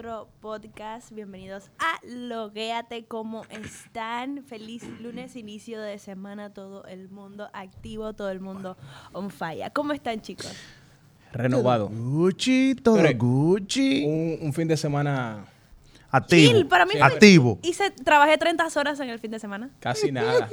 otro podcast. Bienvenidos a Loguéate. ¿Cómo están? Feliz lunes, inicio de semana. Todo el mundo activo, todo el mundo on fire. ¿Cómo están, chicos? Renovado. Gucci, todo Pero- Gucci. Un, un fin de semana Activo. Chill, para mí fue- Activo. Hice, trabajé 30 horas en el fin de semana. casi nada.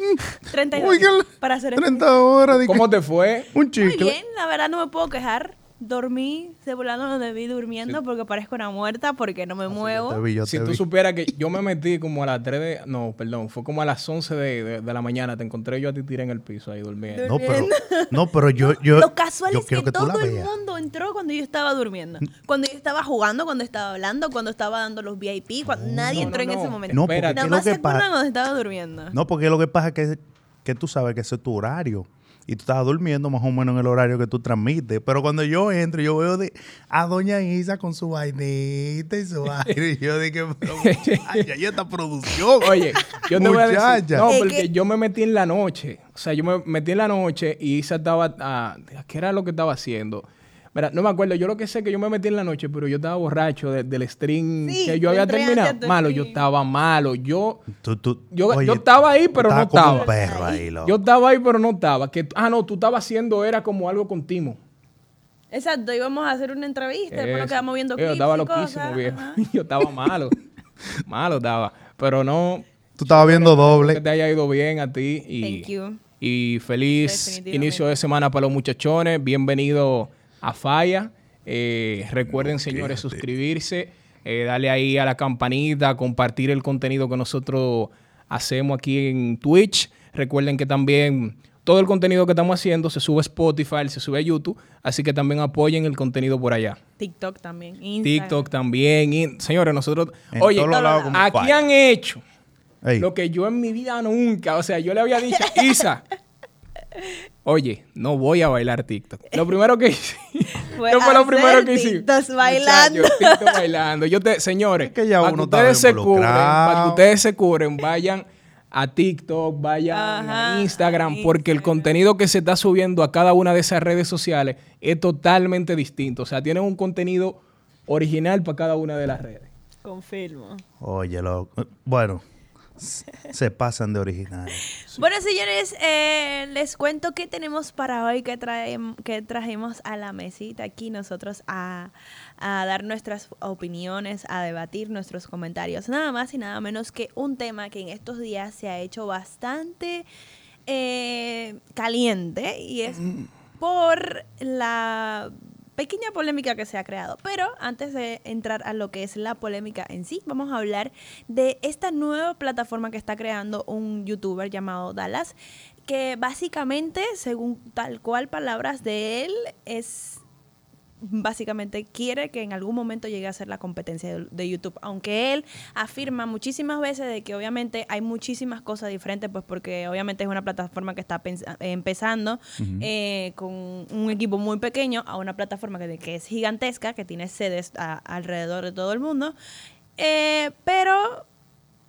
32 Oigan, para hacer esto. 30 horas. de que- ¿Cómo te fue? Un Muy chicle. bien, la verdad no me puedo quejar. Dormí, volando donde vi durmiendo porque parezco una muerta porque no me muevo. Vi, yo Si tú vi. supieras que yo me metí como a las 3 de... No, perdón. Fue como a las 11 de, de- de la mañana. Te encontré yo a ti tiré en el piso ahí durmiendo. No, pero, no, pero yo, yo, Lo casual yo es que, todo el veas. mundo entró cuando yo estaba durmiendo. Cuando yo estaba jugando, cuando estaba hablando, cuando estaba dando los VIP, cuando nadie no, entró no, en ese momento. No, porque. Nada es lo más que se pasa. cuando estaba durmiendo. No, porque lo que pasa es que, que tú sabes que ese es tu horario. Y tú estabas durmiendo más o menos en el horario que tú transmites. Pero cuando yo entro, yo veo de, a Doña Isa con su vainita y su vaina. Y yo dije, pero muchacha, y esta producción. Oye, yo te voy a decir... Muchacha. No, porque que- yo me metí en la noche. O sea, yo me metí en la noche y Isa estaba... ah, ¿Qué era lo que estaba haciendo? Mira, no me acuerdo. Yo lo que sé es que yo me metí en la noche, pero yo estaba borracho de- del stream Sí, que yo había terminado. Malo, yo estaba malo. Yo... Tú- tú- Yo- oye, yo estaba ahí, pero no estaba como estaba. un perro ahí, loco. Yo estaba ahí, pero no estaba. Que, ah, no, tú estabas haciendo, era como algo con Timo. Exacto, íbamos a hacer una entrevista, después nos quedamos viendo Yo clips estaba y loquísimo, viejo. Yo estaba malo. malo estaba. Pero no, Tú estabas viendo que doble. te haya ido bien a ti. Y, Thank you. y feliz inicio de semana para los muchachones. Bienvenido a Falla. Eh, recuerden, señores, suscribirse, eh, darle ahí a la campanita, compartir el contenido que nosotros hacemos aquí en Twitch. Recuerden que también todo el contenido que estamos haciendo se sube a Spotify, se sube a YouTube, así que también apoyen el contenido por allá. TikTok también. Instagram. TikTok también. señores, nosotros... En oye, aquí falla. han hecho Ey, lo que yo en mi vida nunca, o sea, yo le había dicho, Isa, oye, no voy a bailar TikTok. Lo primero que hice, Fue ¿qué fue lo primero que hice? TikToks bailando. TikTok bailando. Yo te, señores, Es que ya para que uno ustedes se cubren, para que ustedes se cubren, vayan a TikTok, vayan Ajá, a Instagram, a porque el Instagram. contenido que se está subiendo a cada una de esas redes sociales es totalmente distinto. O sea, tienen un contenido original para cada una de las redes. Confirmo. Oye, lo, bueno, se pasan de original. Bueno, señores, eh, les cuento qué tenemos para hoy, que, traem- que trajimos a la mesita aquí nosotros a, a dar nuestras opiniones, a debatir nuestros comentarios. Nada más y nada menos que un tema que en estos días se ha hecho bastante eh, caliente y es por la pequeña polémica que se ha creado. Pero antes de entrar a lo que es la polémica en sí, vamos a hablar de esta nueva plataforma que está creando un youtuber llamado Dallas, que básicamente, según tal cual palabras de él, es básicamente quiere que en algún momento llegue a ser la competencia de, de YouTube, aunque él afirma muchísimas veces de que obviamente hay muchísimas cosas diferentes, pues porque obviamente es una plataforma que está empezando eh, con un equipo muy pequeño a una plataforma que, que es gigantesca, que tiene sedes a- alrededor de todo el mundo, Eh, pero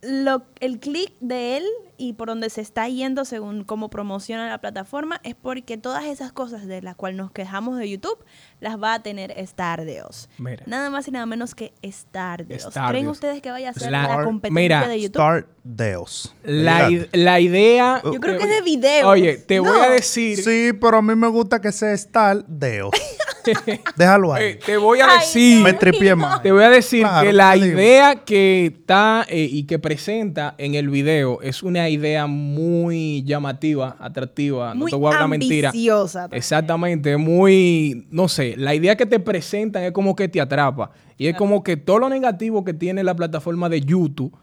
lo, el clic de él y por donde se está yendo según cómo promociona la plataforma es porque todas esas cosas de las cuales nos quejamos de YouTube las va a tener Stardeos. Mira. Nada más y nada menos que Stardeos. Stardeos. ¿Creen ustedes que vaya a ser La- la, competencia mira, de YouTube? Start Deos. La, la idea... Yo creo que es de video. Oye, te voy a decir... Sí, pero a mí me gusta que sea Star Deos. Déjalo ahí. eh, te voy a Ay, decir... me tripié más. Te voy a decir Claro, que la idea que está eh, y que presenta en el video es una idea muy llamativa, atractiva. Muy no te voy a hablar mentira. ambiciosa también. Exactamente, muy, no sé, la idea que te presentan es como que te atrapa. Y es como que todo lo negativo que tiene la plataforma de YouTube,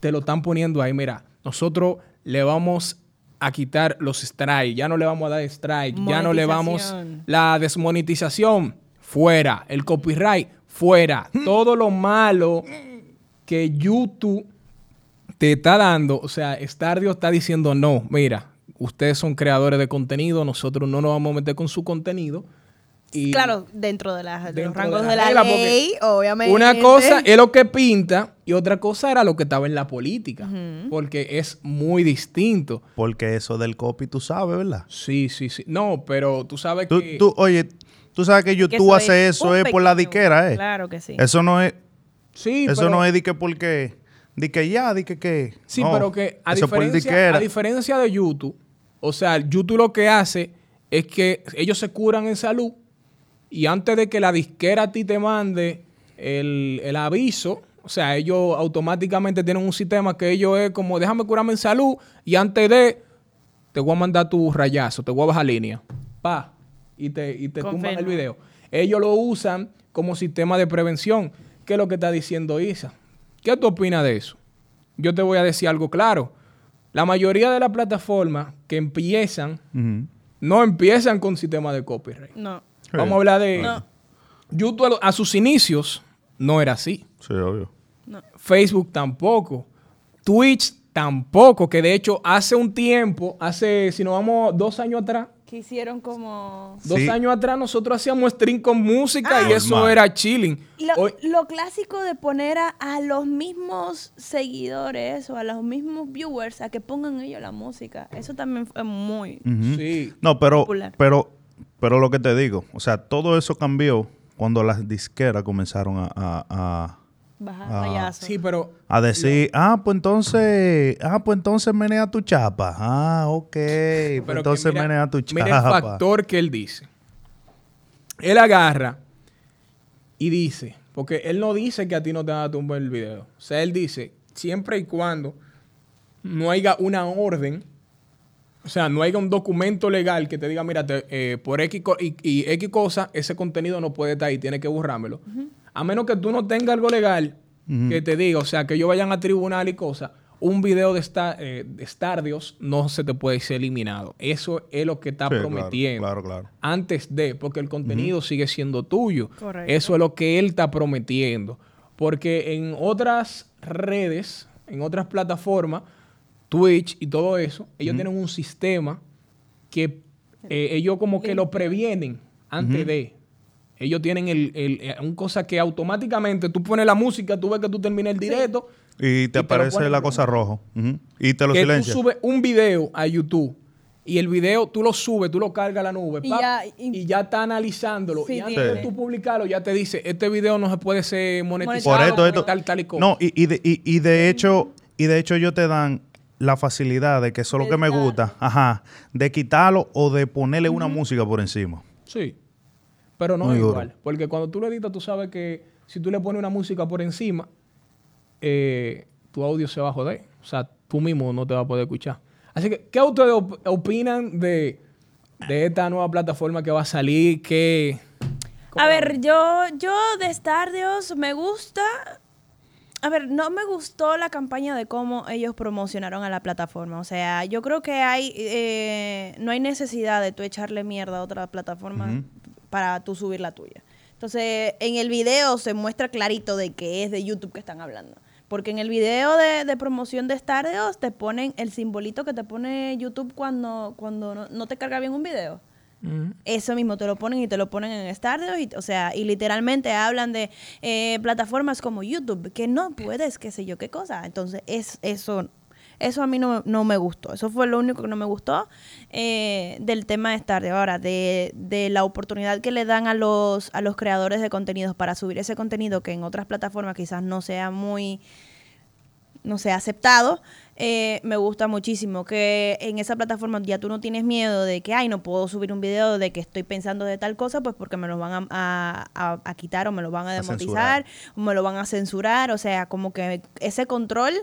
te lo están poniendo ahí. Mira, nosotros le vamos a quitar los strikes, ya no le vamos a dar strike, ya no le vamos la desmonetización, fuera, el copyright, fuera, todo lo malo que YouTube te está dando, o sea, Stardio está diciendo, no, mira, ustedes son creadores de contenido, nosotros no nos vamos a meter con su contenido. Y Claro, dentro de, las- de dentro los rangos de de la la, porque ley, obviamente. Una cosa es lo que pinta y otra cosa era lo que estaba en la política, porque es muy distinto. Porque eso del copy tú sabes, ¿verdad? Sí, sí, sí. No, pero tú sabes Tú, que... tú, oye, tú sabes que Que YouTube hace es eso es por la diquera, ¿eh? Claro que sí. Eso no es... Sí, Eso pero- no es de que porque, de que ya, de que que. Sí, No, pero que a eso es por diferencia, a diferencia de YouTube, o sea, YouTube lo que hace es que ellos se curan en salud y antes de que la disquera a ti te mande el, el aviso, o sea, ellos automáticamente tienen un sistema que ellos es como, déjame curarme en salud y antes de, te voy a mandar tu rayazo, te voy a bajar línea. Pa, y te, y te tumban el video. Ellos lo usan como sistema de prevención. ¿Qué es lo que está diciendo Isa? ¿Qué tú opinas de eso? Yo te voy a decir algo claro. La mayoría de las plataformas que empiezan, no empiezan con sistema de copyright. No. Vamos a hablar de No. YouTube a, lo- a sus inicios no era así. Sí, obvio. Facebook tampoco. Twitch tampoco, que de hecho hace un tiempo, hace, si nos vamos dos años atrás, Que hicieron como... dos Sí. años atrás nosotros hacíamos stream con música Ah. y eso era chilling. Lo, Hoy- lo clásico de poner a, a los mismos seguidores o a los mismos viewers a que pongan ellos la música. Eso también fue muy... Ujú. Sí. No, pero, Popular. pero, pero lo que te digo, o sea, todo eso cambió cuando las disqueras comenzaron a, a- a- payaso. Sí, pero a decir, ah, pues entonces, ah, pues entonces menea tu chapa. Ah, ok, pues Pero entonces que mira- menea tu Mira el chapa. factor que él dice. Él agarra y dice, porque él no dice que a ti no te van a tumbar el video. O sea, él dice, siempre y cuando no haya una orden, o sea, no haya un documento legal que te diga, mira, te- eh, por X y, y X cosa, ese contenido no puede estar ahí, tienes que borrármelo. A menos que tú no tengas algo legal que te diga, o sea, que ellos vayan a tribunal y cosas, un video de, esta, eh, de Stardios no se te puede ser eliminado. Eso es lo que está Sí, prometiendo. Claro, claro. Antes de, porque el contenido sigue siendo tuyo. Correcto. Eso es lo que él está prometiendo. Porque en otras redes, en otras plataformas, Twitch y todo eso, ellos tienen un sistema que eh, ellos como que lo previenen antes de. Ellos tienen el, el, eh, un cosa que automáticamente tú pones la música, tú ves que tú terminas el directo. Y te aparece la cosa roja. Ujú. Y te lo que silencia. tú subes un video a YouTube y el video tú lo subes, tú lo cargas a la nube Y pap, ya- y, y- ya está analizándolo. Sí, y antes de tú publicarlo ya te dice, este video no se puede ser monetizado Por esto, por esto. tal, tal y cosa. No, y, y de, y- y de hecho, y de hecho ellos te dan la facilidad de que eso es lo que me gusta, ajá, de quitarlo o de ponerle una música por encima. Sí. Pero no Muy es duro. igual. Porque cuando tú lo editas, tú sabes que si tú le pones una música por encima, eh, tu audio se va a joder. O sea, tú mismo no te vas a poder escuchar. Así que, ¿qué ustedes op- opinan de, de esta nueva plataforma que va a salir? ¿Qué, A ver, yo, yo de Stardios me gusta. A ver, no me gustó la campaña de cómo ellos promocionaron a la plataforma. O sea, yo creo que hay eh, no hay necesidad de tú echarle mierda a otra plataforma para tú subir la tuya. Entonces, en el video se muestra clarito de que es de YouTube que están hablando. Porque en el video de, de promoción de Stardios te ponen el simbolito que te pone YouTube cuando, cuando no, no te carga bien un video. Eso mismo te lo ponen y te lo ponen en Stardew, y, o sea, y literalmente hablan de eh, plataformas como YouTube, que no puedes, qué sé yo, qué cosa. Entonces, es eso eso a mí no, no me gustó. Eso fue lo único que no me gustó eh, del tema de Stardew. Ahora, de, de la oportunidad que le dan a los, a los creadores de contenidos para subir ese contenido que en otras plataformas quizás no sea muy no sé, aceptado, eh, me gusta muchísimo que en esa plataforma ya tú no tienes miedo de que, ay, no puedo subir un video de que estoy pensando de tal cosa, pues porque me lo van a, a- a- a quitar o me lo van a A demonetizar o me lo van a censurar, o sea, como que ese control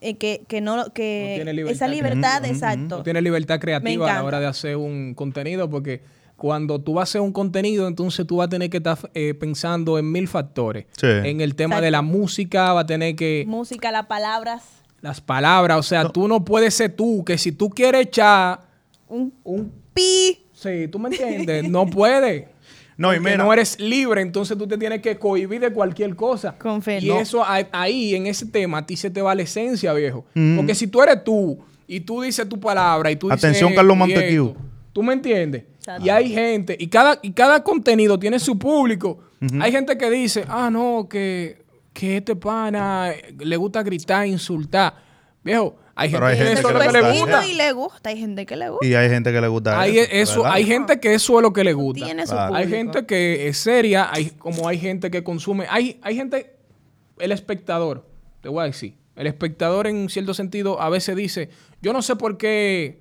eh, que, que no, que No tiene libertad esa libertad, exacto. No tienes libertad creativa a la hora de hacer un contenido porque cuando tú vas a hacer un contenido, entonces tú vas a tener que estar eh, pensando en mil factores. Sí. En el tema de la música, va a tener que... Música, las palabras, Las palabras, o sea, tú no puedes ser tú, que si tú quieres echar un un... pi. Sí, tú me entiendes, no puedes. No, y mira. no eres libre, entonces tú te tienes que cohibir de cualquier cosa. Con fe, y no. eso ahí, en ese tema, a ti se te va la esencia, viejo. Mm. Porque si tú eres tú y tú dices tu palabra y tú dices... Atención, Carlos esto, ¿Tú me entiendes? Exacto. Y hay gente, y cada, y cada contenido tiene su público. Hay gente que dice, ah, no, que, que este pana le gusta gritar, insultar. Viejo, hay gente, Pero hay que gente eso que es lo le que le gusta. y le gusta, hay gente que le gusta. Y hay gente que le gusta Hay, eso. hay gente que eso es lo que le gusta. Tiene su Claro. Hay gente que es seria, hay, como hay gente que consume. Hay, hay gente el espectador, te voy a decir, el espectador en cierto sentido a veces dice, yo no sé por qué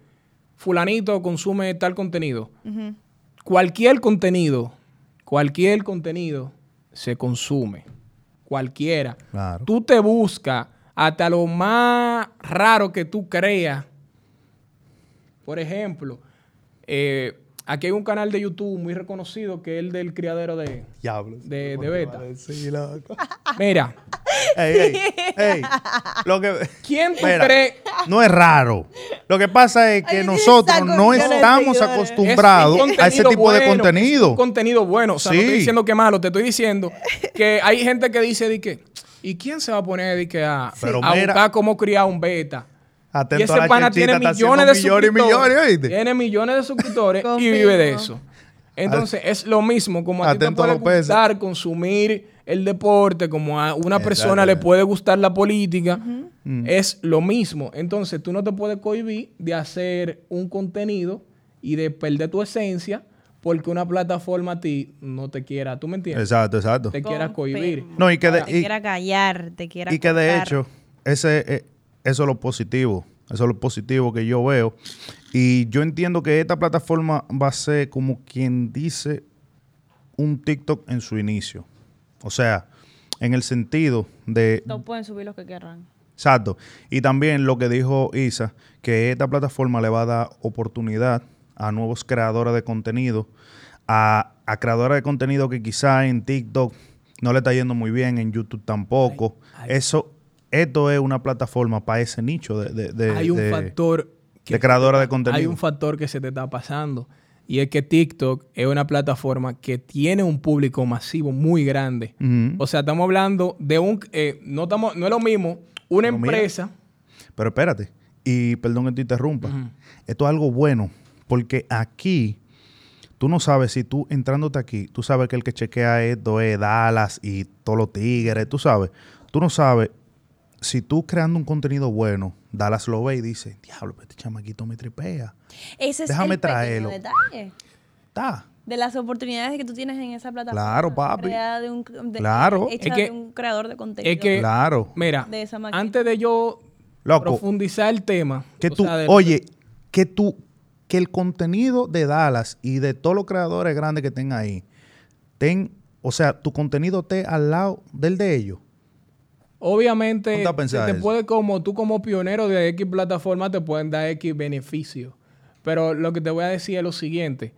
fulanito consume tal contenido. Cualquier contenido, cualquier contenido se consume. Cualquiera. Claro. Tú te buscas hasta lo más raro que tú creas. Por ejemplo, eh, aquí hay un canal de YouTube muy reconocido que es el del criadero de... Diablo. De- de beta. Mira, Ey, ey, ey. Lo que... ¿quién tú Mira, crees? No es raro. Lo que pasa es que Ay, nosotros no estamos acostumbrados Es a ese contenido tipo de bueno, contenido. un contenido bueno. O sea, no estoy diciendo que es malo, te estoy diciendo que hay gente que dice de que, ¿y quién se va a poner de que a, Pero a mira- buscar cómo criar un beta? Atento y ese a la pana tiene millones de millones y suscriptores. Tiene millones de suscriptores y vive de eso. Entonces, es lo mismo, como a ti te puede gustar consumir el deporte, como a una persona le puede gustar la política, es lo mismo. Entonces, tú no te puedes cohibir de hacer un contenido y de perder tu esencia porque una plataforma a ti no te quiera, ¿tú me entiendes? Exacto, exacto. Te quiera cohibir. No, y que de- te quiera callar, te quiera Y que de hecho, ese, eh, eso es lo positivo. Eso es lo positivo que yo veo. Y yo entiendo que esta plataforma va a ser como quien dice un TikTok en su inicio. O sea, en el sentido de... No pueden subir los que querrán. Exacto. Y también lo que dijo Isa, que esta plataforma le va a dar oportunidad a nuevos creadores de contenido, a, a creadores de contenido que quizá en TikTok no le está yendo muy bien, en YouTube tampoco. Eso, esto es una plataforma para ese nicho de, de, de- hay un de- factor de creadora de contenido. Hay un factor que se te está pasando y es que TikTok es una plataforma que tiene un público masivo muy grande. O sea, estamos hablando de un eh, no estamos no es lo mismo una Pero mira, empresa Pero espérate, y perdón que te interrumpa. Esto es algo bueno, porque aquí tú no sabes si tú entrándote aquí, tú sabes que el que chequea esto es Dallas y todos los tigres, tú sabes. Tú no sabes si tú creando un contenido bueno, Dallas lo ve y dice, diablo, este chamaquito me tripea. Ese es Déjame el traerlo. detalle Está. de las oportunidades que tú tienes en esa plataforma. Claro, papi. de un, de- Claro. hecha Es que- de un creador de contenido. es que Claro. mira, De esa antes de yo Loco. profundizar el tema, Que tú, sea, oye, que tú, que el contenido de Dallas y de todos los creadores grandes que estén ahí, ten, o sea, tu contenido esté al lado del de ellos. Obviamente, te eso. puede, como tú como pionero de X plataforma, te pueden dar X beneficios. Pero lo que te voy a decir es lo siguiente.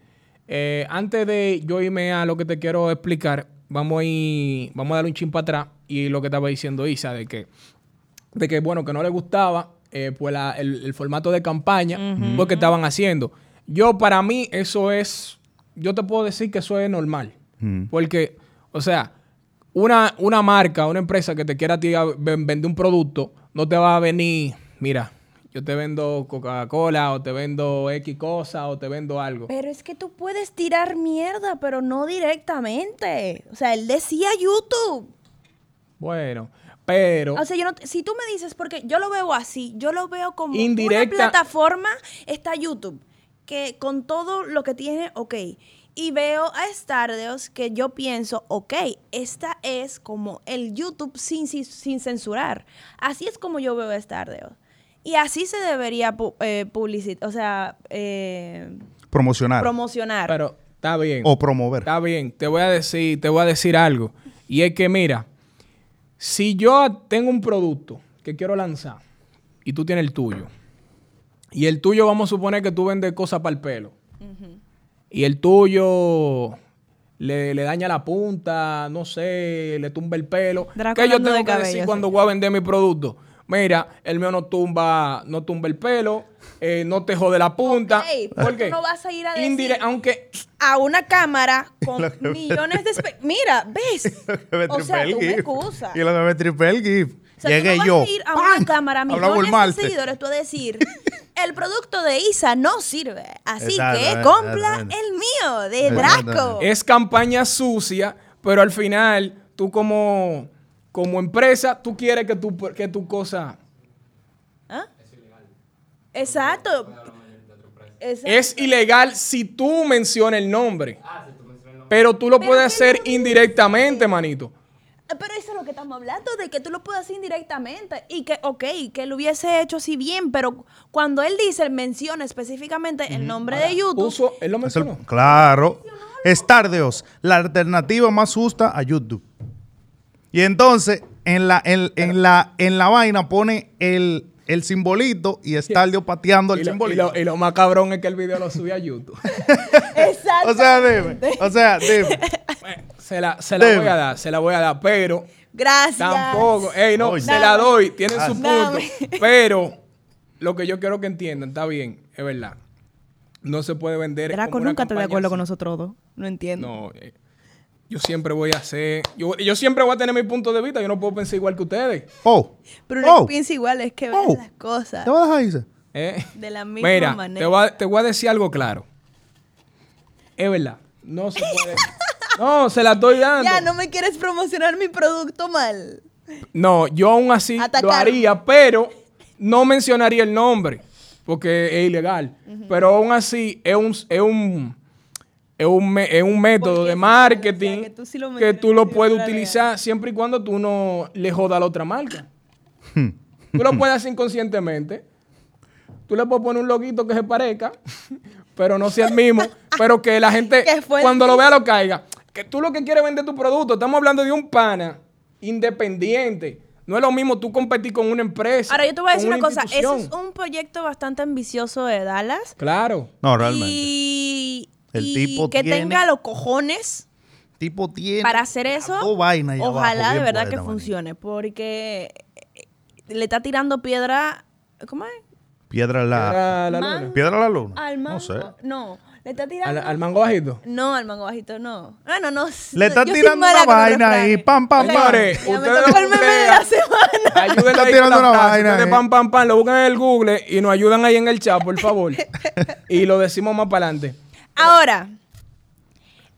Eh, antes de yo irme a lo que te quiero explicar, vamos a, ir- vamos a darle un chin para atrás. Y lo que estaba diciendo Isa, de que, de que bueno, que no le gustaba eh, pues la- el, el formato de campaña porque estaban haciendo. Yo, para mí, eso es, yo te puedo decir que eso es normal. Porque, o sea, una, una marca, una empresa que te quiera a ti vender un producto, no te va a venir, mira, yo te vendo Coca-Cola o te vendo X cosa o te vendo algo. Pero es que tú puedes tirar mierda, pero no directamente. O sea, él decía YouTube. Bueno, pero O sea, yo no, si tú me dices, porque yo lo veo así, yo lo veo como Indirecta. una plataforma, está YouTube, que con todo lo que tiene, ok. Y veo a Stardeos que yo pienso, ok, esta es como el YouTube sin, sin, sin censurar. Así es como yo veo a Stardeos. Y así se debería publicitar, o sea, eh, Promocionar promocionar. pero está bien. o promover. Está bien, te voy a decir, te voy a decir algo. Y es que, mira, si yo tengo un producto que quiero lanzar y tú tienes el tuyo, y el tuyo vamos a suponer que tú vendes cosas para el pelo, y el tuyo le, le daña la punta, no sé, le tumba el pelo, Draco ¿qué yo tengo de que cabello, decir cuando voy a vender mi producto? Mira, el mío no tumba, no tumba el pelo, eh, no te jode la punta. Ok, pero ¿Por tú qué? no vas a ir a decir- Indire- aunque a una cámara con millones de... Mira, ¿ves? o sea, tú me excusas. Y lo que me tripe el GIF. O sea, Llegué tú no yo. vas a ir a ¡pam! una cámara, millones de seguidores, tú a decir, el producto de Isa no sirve, así Exacto, que compra el mío, de. Draco. es campaña sucia, pero al final tú como, como empresa, tú quieres que tu, que tu cosa... ¿Ah? Exacto. Exacto. Es ilegal si tú mencionas el nombre. Pero tú lo Pero puedes ¿qué hacer no dice? indirectamente, manito. Pero eso es lo que estamos hablando, de que tú lo puedes hacer indirectamente. Y que, ok, que lo hubiese hecho así bien, pero cuando él dice, menciona específicamente el nombre de YouTube. Puso, él lo Es el- mencionó. claro. Stardeos, la alternativa más justa a YouTube. Y entonces, en la, en, en la, en la vaina pone el, el simbolito y Stardeos pateando el Y lo, y, simbolito. lo, y lo más cabrón es que el video lo subí a YouTube. Exacto. O sea, dime. O sea, dime. Se la, se la voy a dar, se la voy a dar, pero Gracias. tampoco. Ey, no, Oye. se la doy, tiene su punto. Dame. Pero lo que yo quiero que entiendan, está bien, es verdad. No se puede vender. Draco como una nunca está de acuerdo con nosotros dos. No entiendo. No, eh, yo siempre voy a hacer. Yo, yo siempre voy a tener mi punto de vista. Yo no puedo pensar igual que ustedes. Oh. Pero no oh. piensa igual, es que ves Oh. las cosas ¿Te vas a dejar irse? ¿eh? de la misma Mira, manera. te voy, a, te voy a decir algo claro. Es verdad. No se puede. no, se la estoy dando. Ya, no me quieres promocionar mi producto mal. No, yo aún así lo haría, pero no mencionaría el nombre, porque es ilegal. Pero aún así es un, es un, es un, es un método de marketing que tú sí lo que tú mencionas lo de puedes utilizar siempre y cuando tú no le jodas a la otra marca. tú lo puedes hacer inconscientemente. Tú le puedes poner un loguito que se parezca, pero no sea el mismo, pero que la gente cuando lo vea lo caiga. Que tú lo que quieres vender tu producto, estamos hablando de un pana independiente. No es lo mismo tú competir con una empresa. Ahora, yo te voy a decir una cosa. Ese es un proyecto bastante ambicioso de Dallas. Claro. No, realmente. Y, El y tipo que tiene- tenga los cojones tipo tiene para hacer eso. ahí Ojalá abajo, de verdad que funcione. Porque le está tirando piedra. ¿Cómo es? Piedra a la, Era la luna. piedra a la luna. Al mango. No sé. No, le está Al, tirando. al mango bajito. No, al mango bajito no. Bueno, no. Le está yo tirando una vaina ahí, pam, pam, pam. Ya me ustedes tocó el meme de la semana. Ayúdenle Está tirando una vaina, Ustedes pam, pam, pam, lo buscan en el Google y nos ayudan ahí en el chat, por favor. y lo decimos más para adelante. Ahora,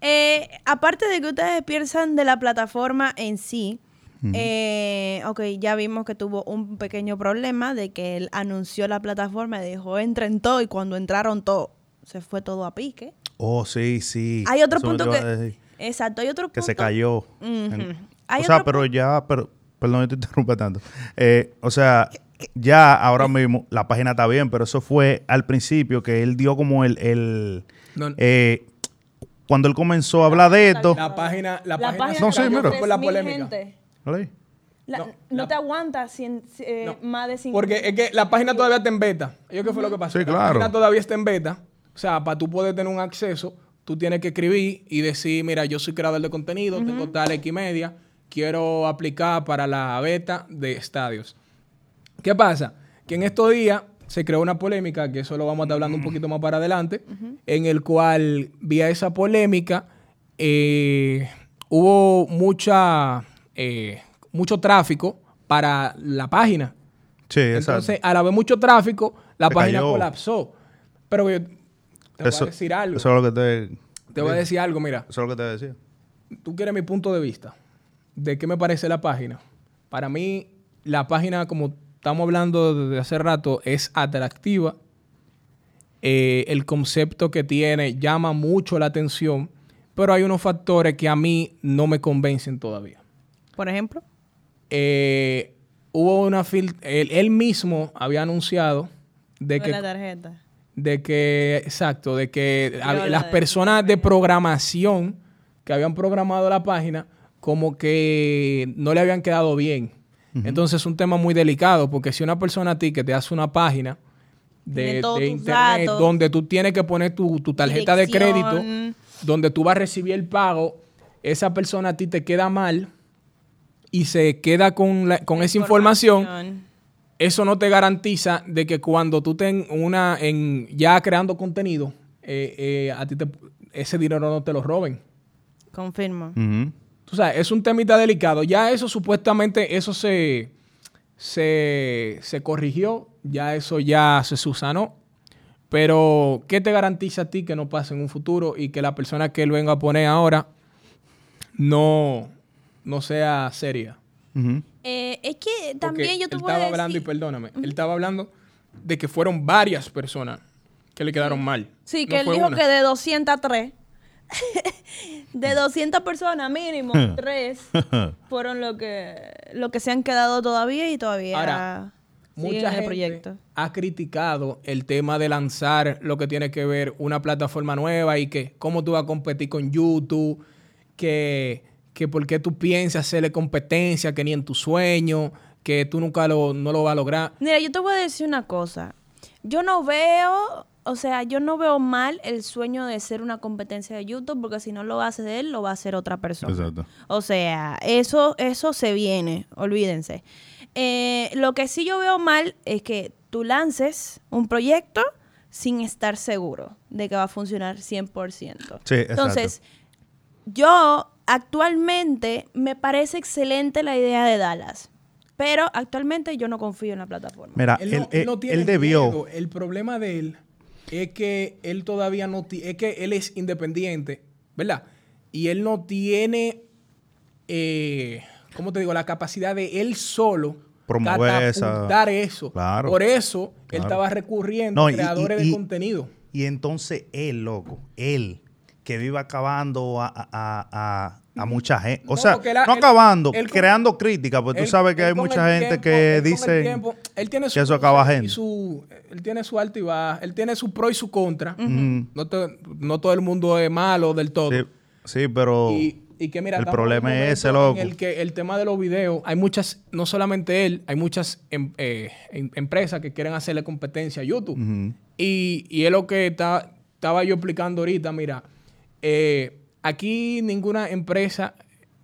eh, aparte de que ustedes piensan de la plataforma en sí, eh, ok, ya vimos que tuvo un pequeño problema de que él anunció la plataforma y dijo, entren todo y cuando entraron todo, se fue todo a pique. Oh, sí, sí. Hay otro Eso punto que... Exacto, hay otro punto... que se cayó. En- o sea, pero ya, pero, perdón, yo te interrumpa tanto. Eh, o sea, ya ahora mismo la página está bien, pero eso fue al principio que él dio como el, el No, eh, cuando él comenzó a hablar de esto. la página, la, La página página se No, sí, mira. por la 3.000 polémica. La- No, no, la- te aguanta cien- eh, No, más de cinco. Porque es que la página todavía está en beta. ¿Yo qué fue lo que pasó? Sí, La claro. página todavía está en beta. O sea, para tú poder tener un acceso, tú tienes que escribir y decir, mira, yo soy creador de contenido, tengo tal X media, quiero aplicar para la beta de estadios. ¿Qué pasa? Que en estos días se creó una polémica, que eso lo vamos a estar hablando un poquito más para adelante, en el cual, vía esa polémica, eh, hubo mucha, eh, mucho tráfico para la página. Sí, exacto. Entonces, al haber mucho tráfico, la Se página cayó. colapsó. Pero yo te eso, voy a decir algo. Eso es lo que te, te voy a decir algo, mira. eso es lo que te decía. Tú quieres mi punto de vista de qué me parece la página. Para mí, la página, como estamos hablando desde hace rato, es atractiva. Eh, el concepto que tiene llama mucho la atención, pero hay unos factores que a mí no me convencen todavía. Por ejemplo. Eh, hubo una fil él, él mismo había anunciado de que la tarjeta. De que, exacto, de que las de- personas de programación que habían programado la página como que no le habían quedado bien. Entonces es un tema muy delicado porque si una persona a ti que te hace una página de, internet datos. donde tú tienes que poner tu, tu tarjeta de crédito, donde tú vas a recibir el pago, esa persona a ti te queda mal y se queda con, la- con esa información eso no te garantiza de que cuando tú estés en una, en ya creando contenido, eh, eh, a ti te- ese dinero no te lo roben. Confirmo. Ujú. Tú sabes, es un temita delicado. Ya eso supuestamente, eso se, se, se corrigió, ya eso ya se subsanó. Pero, ¿qué te garantiza a ti que no pase en un futuro y que la persona que él venga a poner ahora no, no sea seria? Eh, es que Porque también yo te él voy a estaba decir... hablando, y perdóname, él estaba hablando de que fueron varias personas que le quedaron mal. Sí, No que él dijo una. que de 203, de 200 personas mínimo, tres fueron lo que, lo que se han quedado todavía y todavía Ahora, mucha en gente proyecto. ha criticado el tema de lanzar lo que tiene que ver una plataforma nueva y que cómo tú vas a competir con YouTube, que, que por qué tú piensas hacerle competencia, que ni en tu sueño, que tú nunca lo, no lo vas a lograr. Mira, yo te voy a decir una cosa. Yo no veo, o sea, yo no veo mal el sueño de ser una competencia de YouTube, porque si no lo hace él, lo va a hacer otra persona. Exacto. O sea, eso, eso se viene, olvídense. Eh, lo que sí yo veo mal es que tú lances un proyecto sin estar seguro de que va a funcionar 100%. Sí, exacto. Entonces, yo actualmente me parece excelente la idea de Dallas, pero actualmente yo no confío en la plataforma. Mira, Él él, no, él- él no tiene él debió. miedo. El problema de él es que él todavía no tiene, es que él es independiente, ¿verdad? Y él no tiene, eh, ¿cómo te digo? La capacidad de él solo Promover esa- eso. Claro. Por eso él estaba recurriendo No, a creadores y- y- de contenido. Y entonces él, loco, él, que vive acabando a, a- a- mucha gente. O No, sea, la- no acabando, él creando crítica, porque Él- tú sabes que hay mucha gente tiempo- que dice tiempo, él tiene que eso acaba y gente. su él tiene su alto y baja, él tiene su pro y su contra. no, to- no todo el mundo es malo del todo. Sí, sí, pero Y, y que mira, el problema es ese, loco. En el que el tema de los videos, hay muchas, no solamente él, hay muchas em- eh, em- empresas que quieren hacerle competencia a YouTube. y, y es lo que está- estaba yo explicando ahorita, mira, eh, aquí ninguna empresa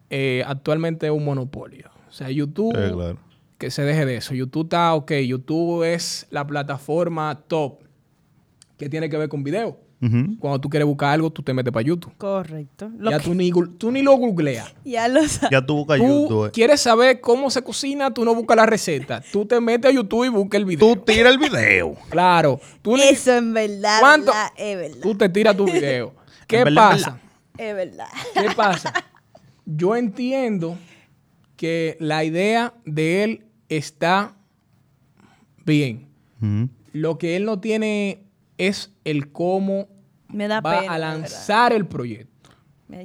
eh, actualmente es un monopolio. O sea, YouTube, claro. que se deje de eso. YouTube está ok, YouTube es la plataforma top que tiene que ver con video. Cuando tú quieres buscar algo, tú te metes para YouTube. Correcto. Lo Ya que- tú ni, tú ni lo googleas. ya lo sabes. ya tú buscas Tú YouTube. eh. quieres saber cómo se cocina, tú no buscas la receta. Tú te metes a YouTube y buscas el video. Tú tira el video. claro. Tú, ni- Eso en verdad, ¿Cuánto? verdad, es verdad. tú te tiras tu video. ¿Qué verdad, pasa? Es verdad. ¿Qué pasa? Yo entiendo que la idea de él está bien. Lo que él no tiene es el cómo Me da va pena. a lanzar el proyecto.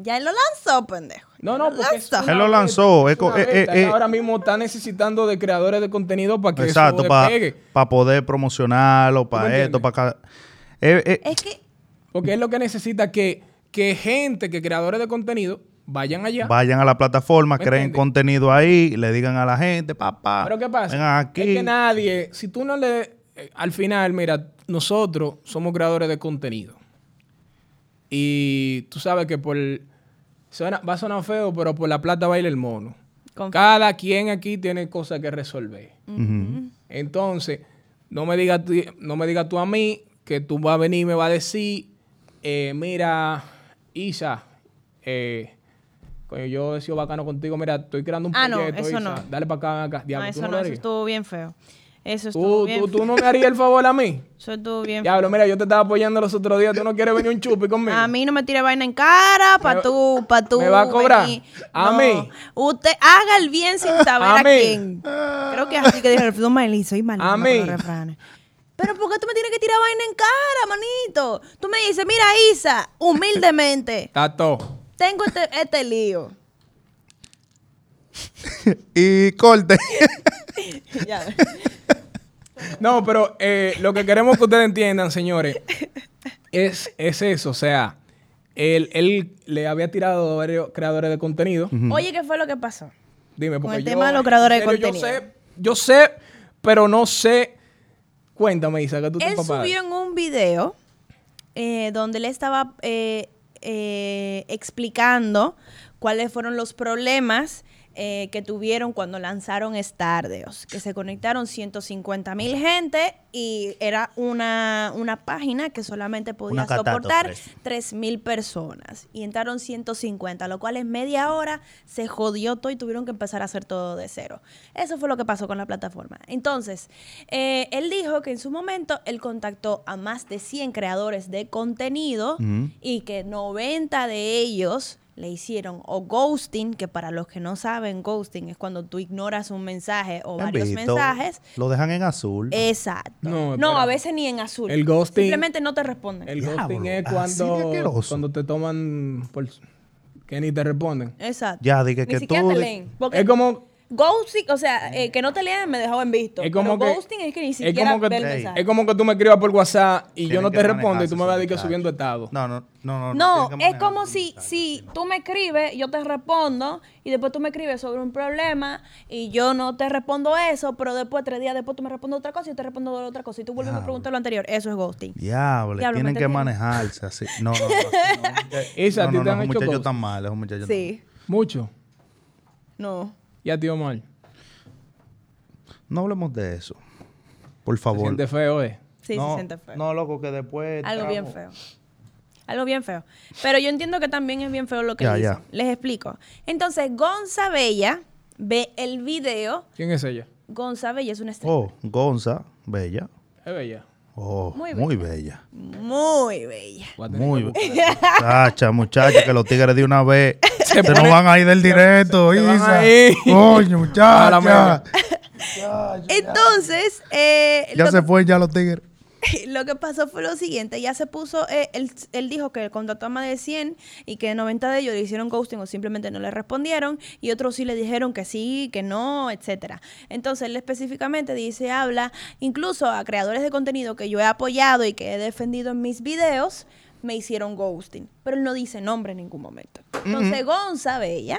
Ya él lo lanzó, pendejo. No, no, Lo porque es Él lo lanzó, es una eh, eh. Él eh. ahora mismo está necesitando de creadores de contenido para que Exacto, eso para poder promocionarlo, para esto, para. Eh, eh, Es que Porque es lo que necesita que, que gente, que creadores de contenido vayan allá. Vayan a la plataforma, ¿Me creen entiendes? contenido ahí, le digan a la gente, papá. Pero ¿qué pasa? Vengan aquí. Es que nadie, si tú no le... eh, al final, mira, nosotros somos creadores de contenido. Y tú sabes que por... suena- va a sonar feo, pero por la plata baila el mono. Confía. Cada quien aquí tiene cosas que resolver. Entonces, no me digas no me digas tú a mí que tú vas a venir y me vas a decir, eh, mira, Isa, eh, coño, yo he sido bacano contigo, mira, estoy creando un Ah, no, proyecto, eso Isa, no. dale para acá, acá. no, Diablo, ¿tú eso no no, eso estuvo bien feo. Eso estuvo ¿Tú, bien tú, tú no me harías el favor a mí. Eso estuvo bien Diablo, mira, yo te estaba apoyando los otros días, tú no quieres venir un chupi conmigo. A mí no me tire vaina en cara, pa' tú, pa' tú. ¿me va a cobrar? venir. ¿A No. mí? Usted haga el bien sin saber ¿A a, quién. Creo que es así que dijo el Alfredo Mailí, soy malísima ¿A mí? los refranes. Pero ¿por qué tú me tienes que tirar vaina en cara, manito? Tú me dices, mira, Isa, humildemente, todo. tengo este, este lío. Y corte. Ya. No, pero eh, lo que queremos que ustedes entiendan, señores, es, es eso. O sea, él, él le había tirado a varios creadores de contenido. Oye, ¿qué fue lo que pasó? Dime, Con porque el yo, tema de los creadores de contenido. Yo sé, yo sé, pero no sé. Cuéntame, Isa, que tú Él subió en un video eh, donde él estaba eh, eh, explicando cuáles fueron los problemas eh, que tuvieron cuando lanzaron Stardeos, que se conectaron 150 mil gente y era una, una página que solamente podía soportar 3 mil personas y entraron 150, lo cual en media hora se jodió todo y tuvieron que empezar a hacer todo de cero. Eso fue lo que pasó con la plataforma. Entonces, eh, él dijo que en su momento él contactó a más de 100 creadores de contenido y que 90 de ellos le hicieron o ghosting, que para los que no saben, ghosting es cuando tú ignoras un mensaje o ¿Han varios visto? mensajes. Lo dejan en azul. Exacto. No, No, a veces ni en azul. El ghosting- Simplemente no te responden. El Diablo, ghosting es cuando, cuando te toman por que ni te responden. Exacto. Ya, dije Ni que siquiera tú te leen. Porque Es como ghosting, o sea, eh, que no te lean me dejó en visto. es como pero que ghosting es que ni es siquiera como que, ve el mensaje. es como que tú me escribas por WhatsApp y yo no te respondo y tú me vas a decir que subiendo estado. No, no, no, no. No, que es como si, si tú me escribes, yo te respondo y después tú me escribes sobre un problema y yo no te respondo eso, pero después, tres días después, tú me respondes otra cosa y yo te respondo otra cosa y tú vuelves a preguntar lo anterior. Eso es ghosting. Diablo, Diablo, tienen ¿me que manejarse así. No, no, no. no, Esa, ¿a no, no, no, cosas? tan mal, esos muchachos tan Sí. Mucho. No. Y a ti, Omar. mal. No hablemos de eso. Por Se favor. siente feo, ¿eh? Sí, no, se siente feo. No, loco, que después. Algo bien feo. Algo bien feo. Pero yo entiendo que también es bien feo lo que Ya, dice. ya. Les explico. Entonces, Gonza Bella ve el video. ¿Quién es ella? Gonza Bella es una estrella. Oh, Gonza, bella. Es bella. Oh, Muy muy, bella. Muy bella. Muy que- bella. Muchacha, muchacha, que los tigres de una vez se, nos van a ir del directo, se van Isa. Coño, muchacha. Entonces, eh, Ya lo, se fue ya los tigres. lo que pasó fue lo siguiente. Ya se puso, eh, él, él dijo que contrató a más de 100 y que 90 de ellos le hicieron ghosting o simplemente no le respondieron y otros sí le dijeron que sí, que no, etcétera. Entonces, él específicamente dice, habla incluso a creadores de contenido que yo he apoyado y que he defendido en mis videos, me hicieron ghosting. Pero él no dice nombre en ningún momento. Entonces, Gonza Bella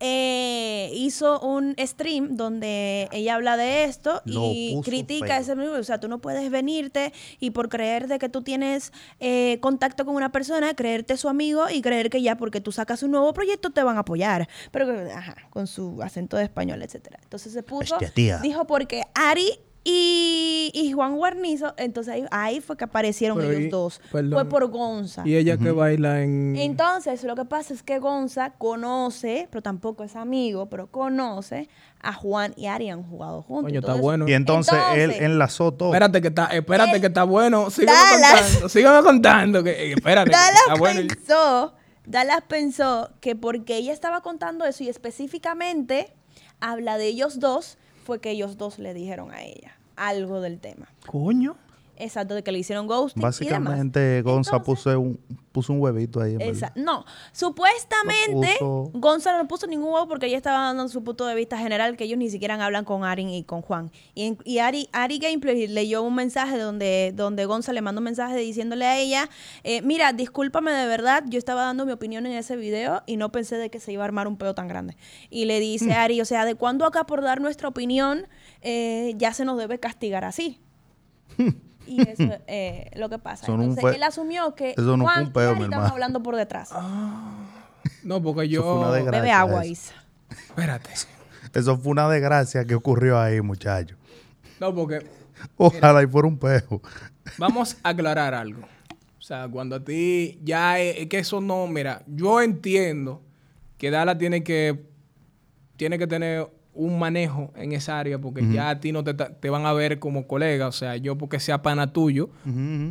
eh, hizo un stream donde ella habla de esto Lo y critica ese mismo. O sea, tú no puedes venirte y por creer de que tú tienes eh, contacto con una persona, creerte su amigo y creer que ya porque tú sacas un nuevo proyecto te van a apoyar. Pero, ajá, con su acento de español, etcétera. Entonces se puso, Bestia, dijo porque Ari y, y Juan Guarnizo, entonces ahí, ahí fue que aparecieron Pero ellos y- dos. perdón. Fue por Gonza. Y ella que baila en... Entonces, lo que pasa es que Gonza conoce, pero tampoco es amigo, pero conoce a Juan y Ari han jugado juntos. Coño, está bueno. Y entonces, él enlazó todo. Espérate que está, espérate Él- que está bueno. Sígueme Dallas. contando, sígueme contando. Que, eh, espérate, que Dallas está bueno. pensó, Dallas pensó que porque ella estaba contando eso y específicamente habla de ellos dos, fue que ellos dos le dijeron a ella algo del tema. Coño. Exacto, de que le hicieron ghosting y demás. Básicamente, Gonza Entonces- puso un, puso un huevito ahí. en Esa- no, supuestamente puso. Gonzalo no puso ningún huevo porque ella estaba dando su punto de vista general que ellos ni siquiera hablan con Ari y con Juan. Y, y Ari, Ari Gameplay leyó un mensaje donde, donde Gonza le mandó un mensaje diciéndole a ella, eh, mira, discúlpame de verdad, yo estaba dando mi opinión en ese video y no pensé de que se iba a armar un peo tan grande. Y le dice Mm. Ari, o sea, ¿de cuándo acá por dar nuestra opinión eh, ya se nos debe castigar así? Y eso es eh, lo que pasa. Eso no Entonces fue- él asumió que eso no fue Juan un peo, y hermano. hablando por detrás. No, porque Eso fue una yo... desgracia. Bebe agua, eso. Isa. Espérate. Eso fue una desgracia que ocurrió ahí, muchacho. No, porque Ojalá y fuera un pejo. vamos a aclarar algo. O sea, cuando a ti ya es, es que eso no, mira, yo entiendo que Dala tiene que tiene que tener un manejo en esa área porque ya a ti no te, te van a ver como colega, o sea, yo porque sea pana tuyo,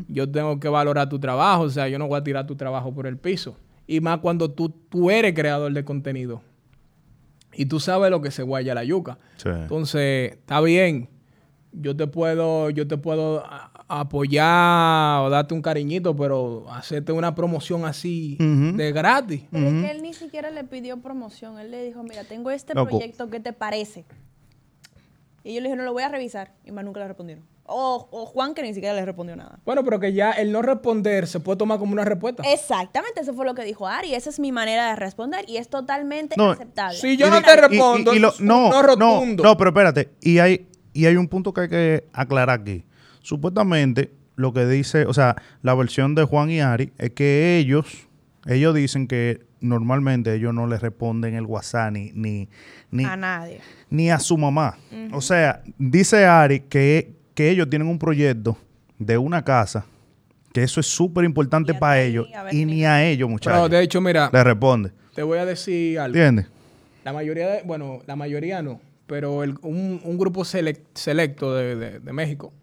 yo tengo que valorar tu trabajo, o sea, yo no voy a tirar tu trabajo por el piso. Y más cuando tú, tú eres creador de contenido y tú sabes lo que se guaya la yuca. Sí. Entonces, está bien. Yo te puedo, yo te puedo a- apoyar o darte un cariñito, pero hacerte una promoción así de gratis. Pero es que él ni siquiera le pidió promoción. Él le dijo, mira, tengo este Loco. proyecto, ¿qué te parece? Y yo le dije, no lo voy a revisar. Y más nunca le respondieron. O, o Juan, que ni siquiera le respondió nada. Bueno, pero que ya el no responder se puede tomar como una respuesta. Exactamente, eso fue lo que dijo Ari. Esa es mi manera de responder y es totalmente No, aceptable. Si yo Y no te y- y- respondo, y lo- un no, no no, rotundo. no, pero espérate. Y hay, y hay un punto que hay que aclarar aquí. Supuestamente, lo que dice, o sea, la versión de Juan y Ari es que ellos, ellos dicen que normalmente ellos no le responden el WhatsApp ni, ni, ni, A nadie. ni a su mamá. O sea, dice Ari que, que ellos tienen un proyecto de una casa, que eso es súper importante para ellos, y ni a ellos, Pero muchachos, de hecho, mira, le responde. te voy a decir algo. ¿Entiendes? La mayoría de, bueno, la mayoría no, pero el- un, un grupo selec- selecto de, de- de México,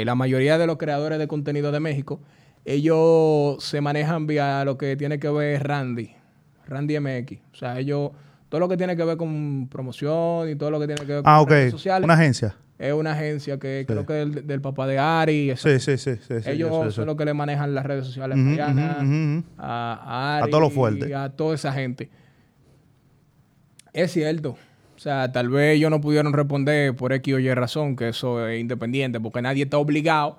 eh, la mayoría de los creadores de contenido de México, ellos se manejan vía lo que tiene que ver Randy. Randy MX. O sea, ellos, todo lo que tiene que ver con promoción y todo lo que tiene que ver con Ah, ok. redes sociales, Una agencia. es una agencia que Sí. creo que es del, del papá de Ari. Sí, sí, sí. ellos son los que le manejan las redes sociales Ujú, a a, a Ari, A todo lo fuerte. a toda esa gente. Es cierto. O sea, tal vez ellos no pudieron responder por X o Y razón, que eso es independiente, porque nadie está obligado,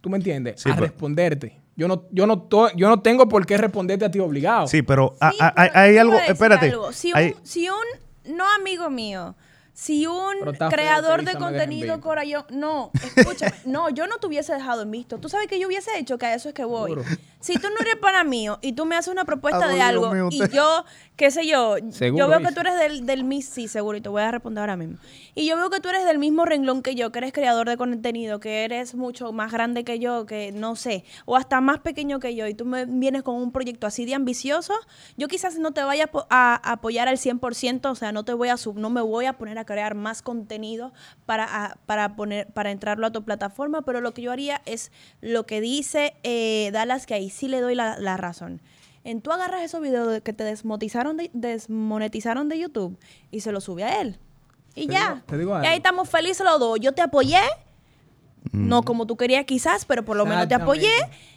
¿tú me entiendes? Sí, a pero- responderte. Yo no, yo, no to- yo no tengo por qué responderte a ti obligado. Sí, pero Sí, a- a- hay, algo, espérate. algo. Si, hay- un, si un, no amigo mío, si un creador que de contenido corayón, no, escúchame, no, yo no te hubiese dejado en visto. ¿Tú sabes qué yo hubiese hecho? Que a eso es que voy. Seguro. Si tú no eres para mío y tú me haces una propuesta de algo mío, y usted- yo, qué sé yo, Seguro, yo veo que tú eres del, del mis, sí, seguro, y te voy a responder ahora mismo. Y yo veo que tú eres del mismo renglón que yo, que eres creador de contenido, que eres mucho más grande que yo, que no sé, o hasta más pequeño que yo, y tú me vienes con un proyecto así de ambicioso, yo quizás no te vaya a apoyar al 100%, o sea, no te voy a sub, no me voy a poner a crear más contenido para, a- para poner para entrarlo a tu plataforma, pero lo que yo haría es lo que dice eh, Dallas, que ahí sí le doy la, la razón. En tú agarras esos videos de que te desmonetizaron de, desmonetizaron de YouTube y se los sube a él. Y Te ya. digo- te digo y ahí estamos felices los dos. Yo te apoyé, no como tú querías quizás, pero por lo menos te apoyé. Exactamente.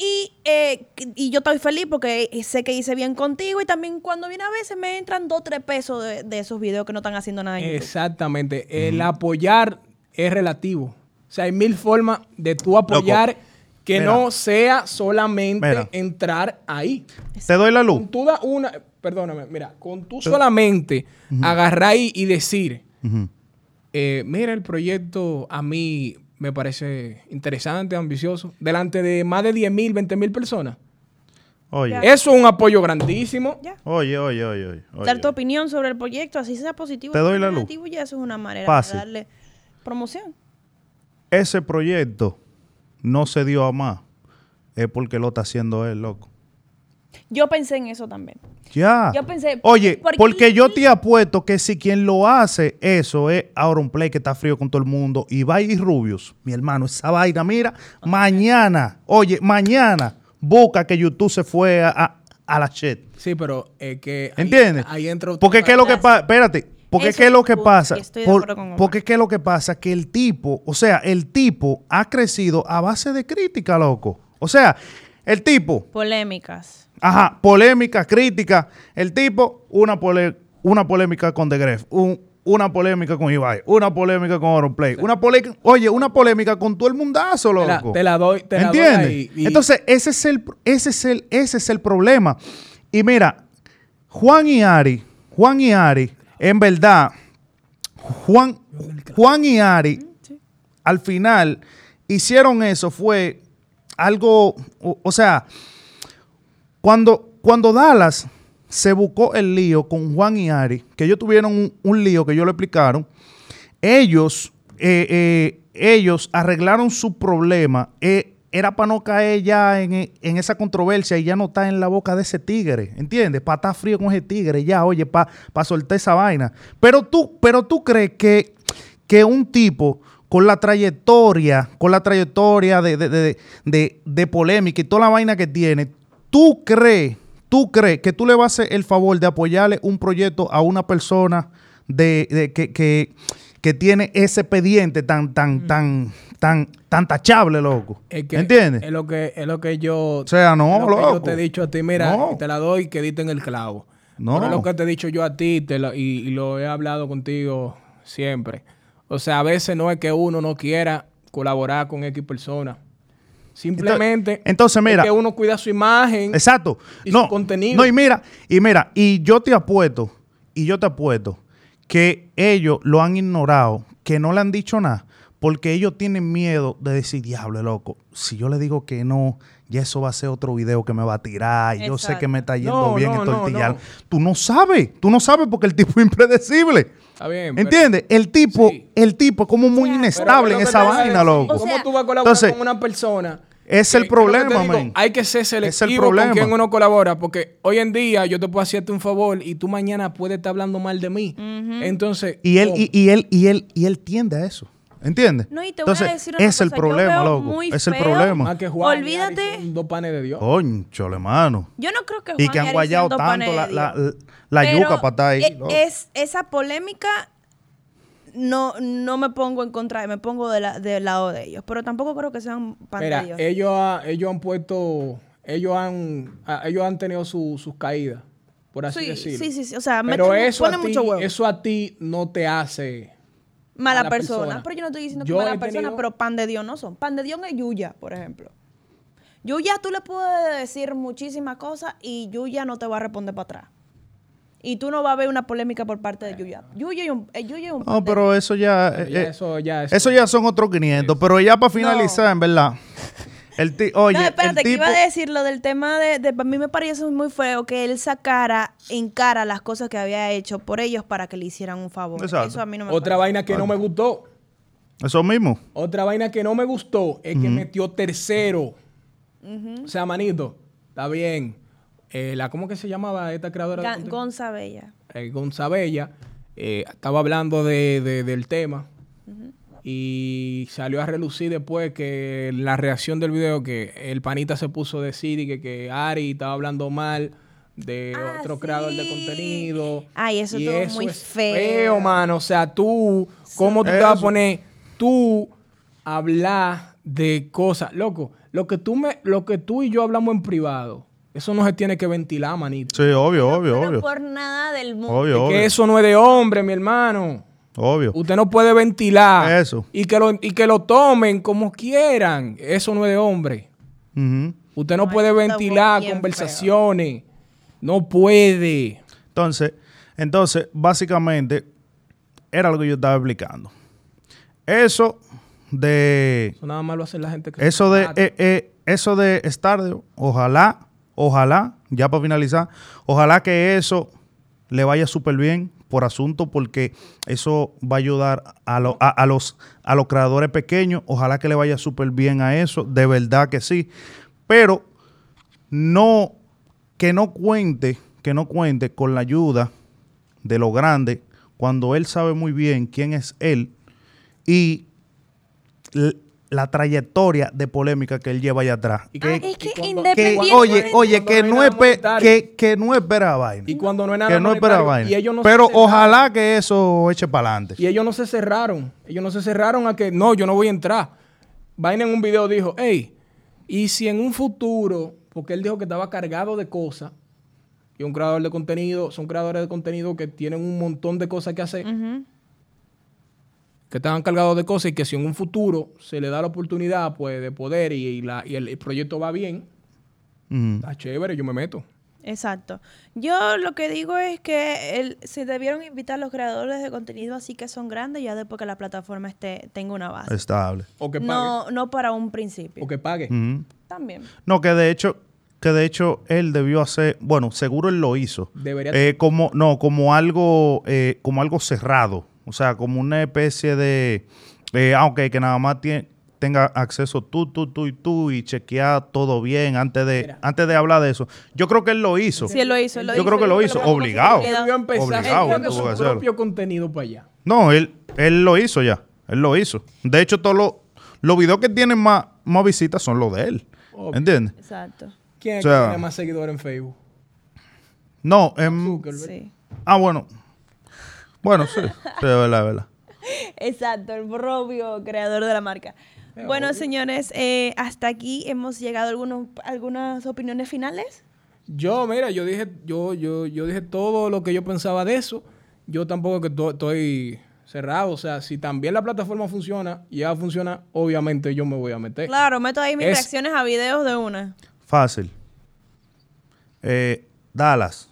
Y, eh, y yo estoy feliz porque sé que hice bien contigo y también cuando viene a veces me entran dos o tres pesos de, de esos videos que no están haciendo nada en YouTube. Exactamente. El apoyar es relativo. O sea, hay mil formas de tú apoyar que Mira. no sea solamente Mira. entrar ahí. te doy la luz. Con tú da una, perdóname, mira, con tú solamente agarrar y, y decir, eh, mira, el proyecto a mí me parece interesante, ambicioso, delante de más de 10 mil, 20 mil personas. Oye. Eso es un apoyo grandísimo. Ya. oye, oye, oye, oye. Dar tu opinión sobre el proyecto, así sea positivo Te doy la luz. ya eso es una manera Pase. de darle promoción. Ese proyecto no se dio a más. Es porque lo está haciendo él, loco. Yo pensé en eso también. Ya. Yo pensé, Oye, ¿por qué porque yo te apuesto que si quien lo hace eso es Auronplay, que está frío con todo el mundo, y va y Rubius, mi hermano, esa vaina, mira, mañana, oye, mañana, busca que YouTube se fue a, a- a la shit. Sí, pero eh, que... ahí- ¿Entiendes? Ahí entra Porque qué es lo que pasa, espérate, porque Eso qué es lo que punto, pasa, estoy de Por- acuerdo con porque qué es lo que pasa, que el tipo, o sea, el tipo ha crecido a base de crítica, loco. O sea, el tipo, Polémicas. Ajá, polémica, crítica. El tipo, una, pole- una polémica con The Gref, un- una polémica con Ibai, una polémica con Auronplay, una polémica, oye, una polémica con todo el mundazo, Te la- loco. te la doy- te la doy ¿Entiendes? ahí, y- Entonces, ese es, el, ese, es el, ese es el problema. Y mira, Juan y Ari, Juan y Ari, en verdad, Juan, Juan y Ari, al final, hicieron eso, fue algo, o, o sea, cuando, cuando Dallas se buscó el lío con Juan y Ari, que ellos tuvieron un, un lío que ellos le explicaron, ellos, eh, eh, ellos arreglaron su problema. eh, era para no caer ya en, en esa controversia y ya no estar en la boca de ese tigre, ¿entiendes? Para estar frío con ese tigre, ya, oye, para soltar esa vaina. Pero tú, pero tú crees que, que un tipo con la trayectoria, con la trayectoria de, de, de, de- polémica y toda la vaina que tiene, ¿tú crees, tú crees que tú le vas a hacer el favor de apoyarle un proyecto a una persona de, de- que, que, que tiene ese expediente tan, tan, tan, tan, tan tachable, loco? Es que ¿Entiendes? Es lo que, es lo que yo. O sea, no, es lo que yo loco. te he dicho a ti, mira, No. te la doy que diste en el clavo. No. Pero es lo que te he dicho yo a ti te y lo he hablado contigo siempre. O sea, a veces no es que uno no quiera colaborar con X persona. Simplemente entonces, mira. es que uno cuida su imagen. Exacto. y no, su contenido. No, y mira, y mira, y yo te apuesto, y yo te apuesto que ellos lo han ignorado, que no le han dicho nada, porque ellos tienen miedo de decir, diablo, loco, si yo le digo que no, ya eso va a ser otro video que me va a tirar, y yo sé que me está yendo No, bien no, en no, tortillar. no. Tú no sabes, tú no sabes porque el tipo es impredecible. Está bien. pero- ¿Entiendes? El tipo, Sí. el tipo es como muy inestable es en esa vaina, loco. O ¿Cómo tú vas a colaborar entonces, con una persona? es el problema, digo, man. Hay que ser Es el selectivo problema. con quien uno colabora, porque hoy en día yo te puedo hacerte un favor y tú mañana puedes estar hablando mal de mí. Entonces, Y él, ¿cómo? y, y él, y él, y él tiende a eso. ¿Entiendes? No, y te voy a Entonces, decir otra es el cosa, yo problema, veo loco. muy Es el problema. Más que Juan y Olvídate- dos panes de Dios. Concho, hermano. Yo no creo que Y Juan que han guayado panes tanto la, la, Dios. la Pero, yuca para estar ahí. loco. Es, esa polémica no, no me pongo en contra, me pongo de la- del lado de ellos. Pero tampoco creo que sean pan de Mira, Dios. ellos, ha- ellos han puesto, ellos han, a- ellos han tenido su- sus caídas, por así sí, decirlo. sí, sí, sí. O sea, Pero meten- eso a, ti, mucho huevo. eso a ti no te hace... mala, mala persona. persona. Pero yo no estoy diciendo Yo que mala persona, tenido- pero pan de Dios no son. Pan de Dios es Yuya, por ejemplo. Yuya tú le puedes decir muchísimas cosas y Yuya no te va a responder para atrás. Y tú no vas a ver una polémica por parte de Yuya. Yuya es un, eh, Yuya es un No, pero eso ya. Eh, ya eh, eso, ya eso- eso ya son otros 500. Pero ya para finalizar, en verdad. El ti- oye, no, espérate, el que iba a decir lo del tema de, de- A mí me parece muy feo que él sacara en cara las cosas que había hecho por ellos para que le hicieran un favor. Exacto. Eso a mí no me Otra parece. vaina que no me gustó. Eso mismo. Otra vaina que no me gustó es que metió tercero. O sea, manito, está bien. Eh, la, ¿Cómo que se llamaba esta creadora? de Ga- contenido? Gonza Bella. eh, Gonzabella, eh, estaba hablando de, de- del tema y salió a relucir después que la reacción del video que el panita se puso a decir y que, que Ari estaba hablando mal de Ah, otro creador de sí. contenido. Ay, eso Y estuvo muy es feo. mano. O sea, tú, ¿cómo tú te vas a Eso. poner? Tú hablar de cosas. Loco, lo que tú me, lo que tú y yo hablamos en privado, eso no se tiene que ventilar, manito. Sí, obvio, obvio, Pero obvio. por nada del mundo. Obvio, Es obvio. que eso no es de hombre, mi hermano. Obvio. Usted no puede ventilar. Eso. Y que lo, y que lo tomen como quieran. Eso no es de hombre. Usted no No, puede ventilar conversaciones. No puede. Entonces, entonces, básicamente, era lo que yo estaba explicando. Eso de. Eso nada más lo hace la gente que Eso de, eh, eh, eso de Stardew, ojalá, ojalá, ya para finalizar, ojalá que eso le vaya súper bien por asunto, porque eso va a ayudar a, lo- a- los, a los creadores pequeños, ojalá que le vaya súper bien a eso, de verdad que sí, pero no, que no cuente, que no cuente con la ayuda de lo grande, cuando él sabe muy bien quién es él y la trayectoria de polémica que él lleva allá atrás. Y Ah, es que Que, independientemente- oye, oye, que no no, es que, que no espera vaina. Y cuando no es nada que no espera monetario, vaina. y ellos no Pero ojalá que eso eche para adelante. Y ellos no se cerraron. Ellos no se cerraron a que no, yo no voy a entrar. Vaina en un video dijo, hey, y si en un futuro, porque él dijo que estaba cargado de cosas, y un creador de contenido, son creadores de contenido que tienen un montón de cosas que hacer. Que estaban cargados de cosas y que si en un futuro se le da la oportunidad pues de poder y, y la- y el, el proyecto va bien, Ujú. está chévere, yo me meto. Exacto. Yo lo que digo es que el- se debieron invitar los creadores de contenido así que son grandes ya después que la plataforma esté, tenga una base. Estable. O que pague. No, no para un principio. O que pague. También. No, que de hecho, que de hecho él debió hacer, bueno, seguro él lo hizo. Debería Eh, como, no, como algo, eh, como algo cerrado. O sea, como una especie de, eh, aunque que nada más tie- tenga acceso tú, tú, tú y tú y chequear todo bien antes de, Mira. antes de hablar de eso. Yo creo que él lo hizo. Sí, él lo hizo. él lo Yo hizo. creo que lo hizo, obligado. Él empezar Obligado, su propio contenido para allá. No, él, él lo hizo ya. Él lo hizo. De hecho, todos los, los videos que tienen más, más visitas son los de él. Obvio. ¿Entiendes? Exacto. ¿Quién es O sea- que tiene más seguidores en Facebook? No, em, Zuckerberg. Sí. ah, bueno. Bueno, sí. Sí, es verdad, es verdad. Exacto, el propio creador de la marca. Bueno, señores, eh, hasta aquí hemos llegado a algunos, algunas opiniones finales. Yo, mira, yo dije, yo, yo, yo dije todo lo que yo pensaba de eso. Yo tampoco que to- estoy cerrado. O sea, si también la plataforma funciona y ya funciona, obviamente yo me voy a meter. Claro, meto ahí mis Es- reacciones a videos de una. Fácil. Eh, Dallas.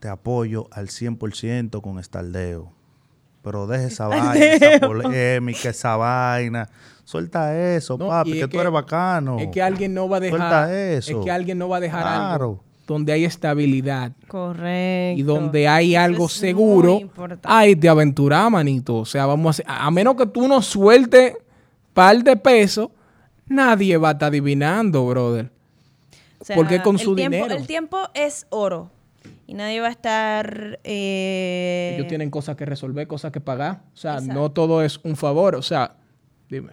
Te apoyo al 100% con Estaldeo. Pero deje esa vaina, esa polémica, esa vaina. Suelta eso, No, papi, que, tú eres bacano. Es que alguien no va a dejar. Suelta eso. Es que alguien no va a dejar Claro. algo donde hay estabilidad. Correcto. Y donde hay algo es seguro, muy importante. hay de aventurar, manito. O sea, vamos a hacer, a a menos que tú no sueltes par de pesos, nadie va a estar adivinando, brother. O sea, porque con el su tiempo- dinero. El tiempo es oro. Y nadie va a estar... eh, Ellos tienen cosas que resolver, cosas que pagar. O sea, Exacto. no todo es un favor. O sea, dime.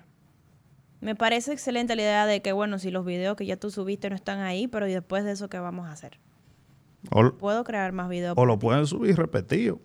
Me parece excelente la idea de que, bueno, si los videos que ya tú subiste no están ahí, pero ¿y después de eso qué vamos a hacer? O, ¿Puedo crear más videos? o lo ti? pueden subir repetido.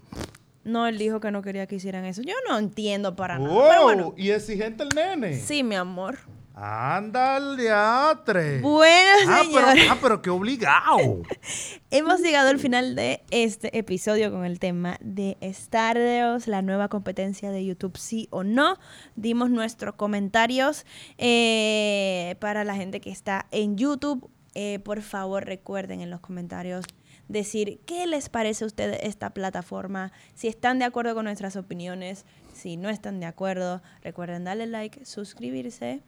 No, él dijo que no quería que hicieran eso. Yo no entiendo para nada. Bueno, Y exigente el nene. sí, mi amor. Anda al teatre. Bueno, ah, pero, señores. ah, pero qué obligado. Hemos llegado al final de este episodio con el tema de Stardeos, la nueva competencia de YouTube, sí o no. Dimos nuestros comentarios eh, para la gente que está en YouTube. Eh, por favor, recuerden en los comentarios decir qué les parece a ustedes esta plataforma, si están de acuerdo con nuestras opiniones, si no están de acuerdo. Recuerden darle like, suscribirse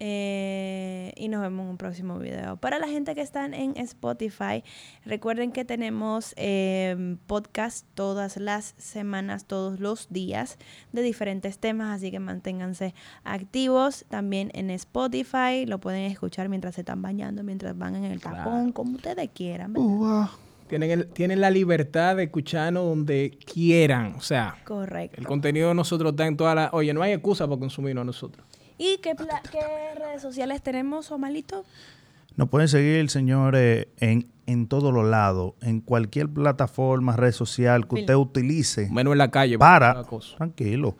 eh, y nos vemos en un próximo video. Para la gente que están en Spotify, recuerden que tenemos eh, podcast todas las semanas, todos los días de diferentes temas, así que manténganse activos. También en Spotify lo pueden escuchar mientras se están bañando, mientras van en el tapón, como ustedes quieran. Tienen, el- tienen la libertad de escucharnos donde quieran. O sea, Correcto. el contenido de nosotros está en todas las... Oye, no hay excusa para consumirnos nosotros. ¿Y qué, pla- qué redes sociales tenemos, Omalito? Nos pueden seguir, señores, en, en todos los lados, en cualquier plataforma, red social que usted utilice Menos en la calle. para, tranquilo,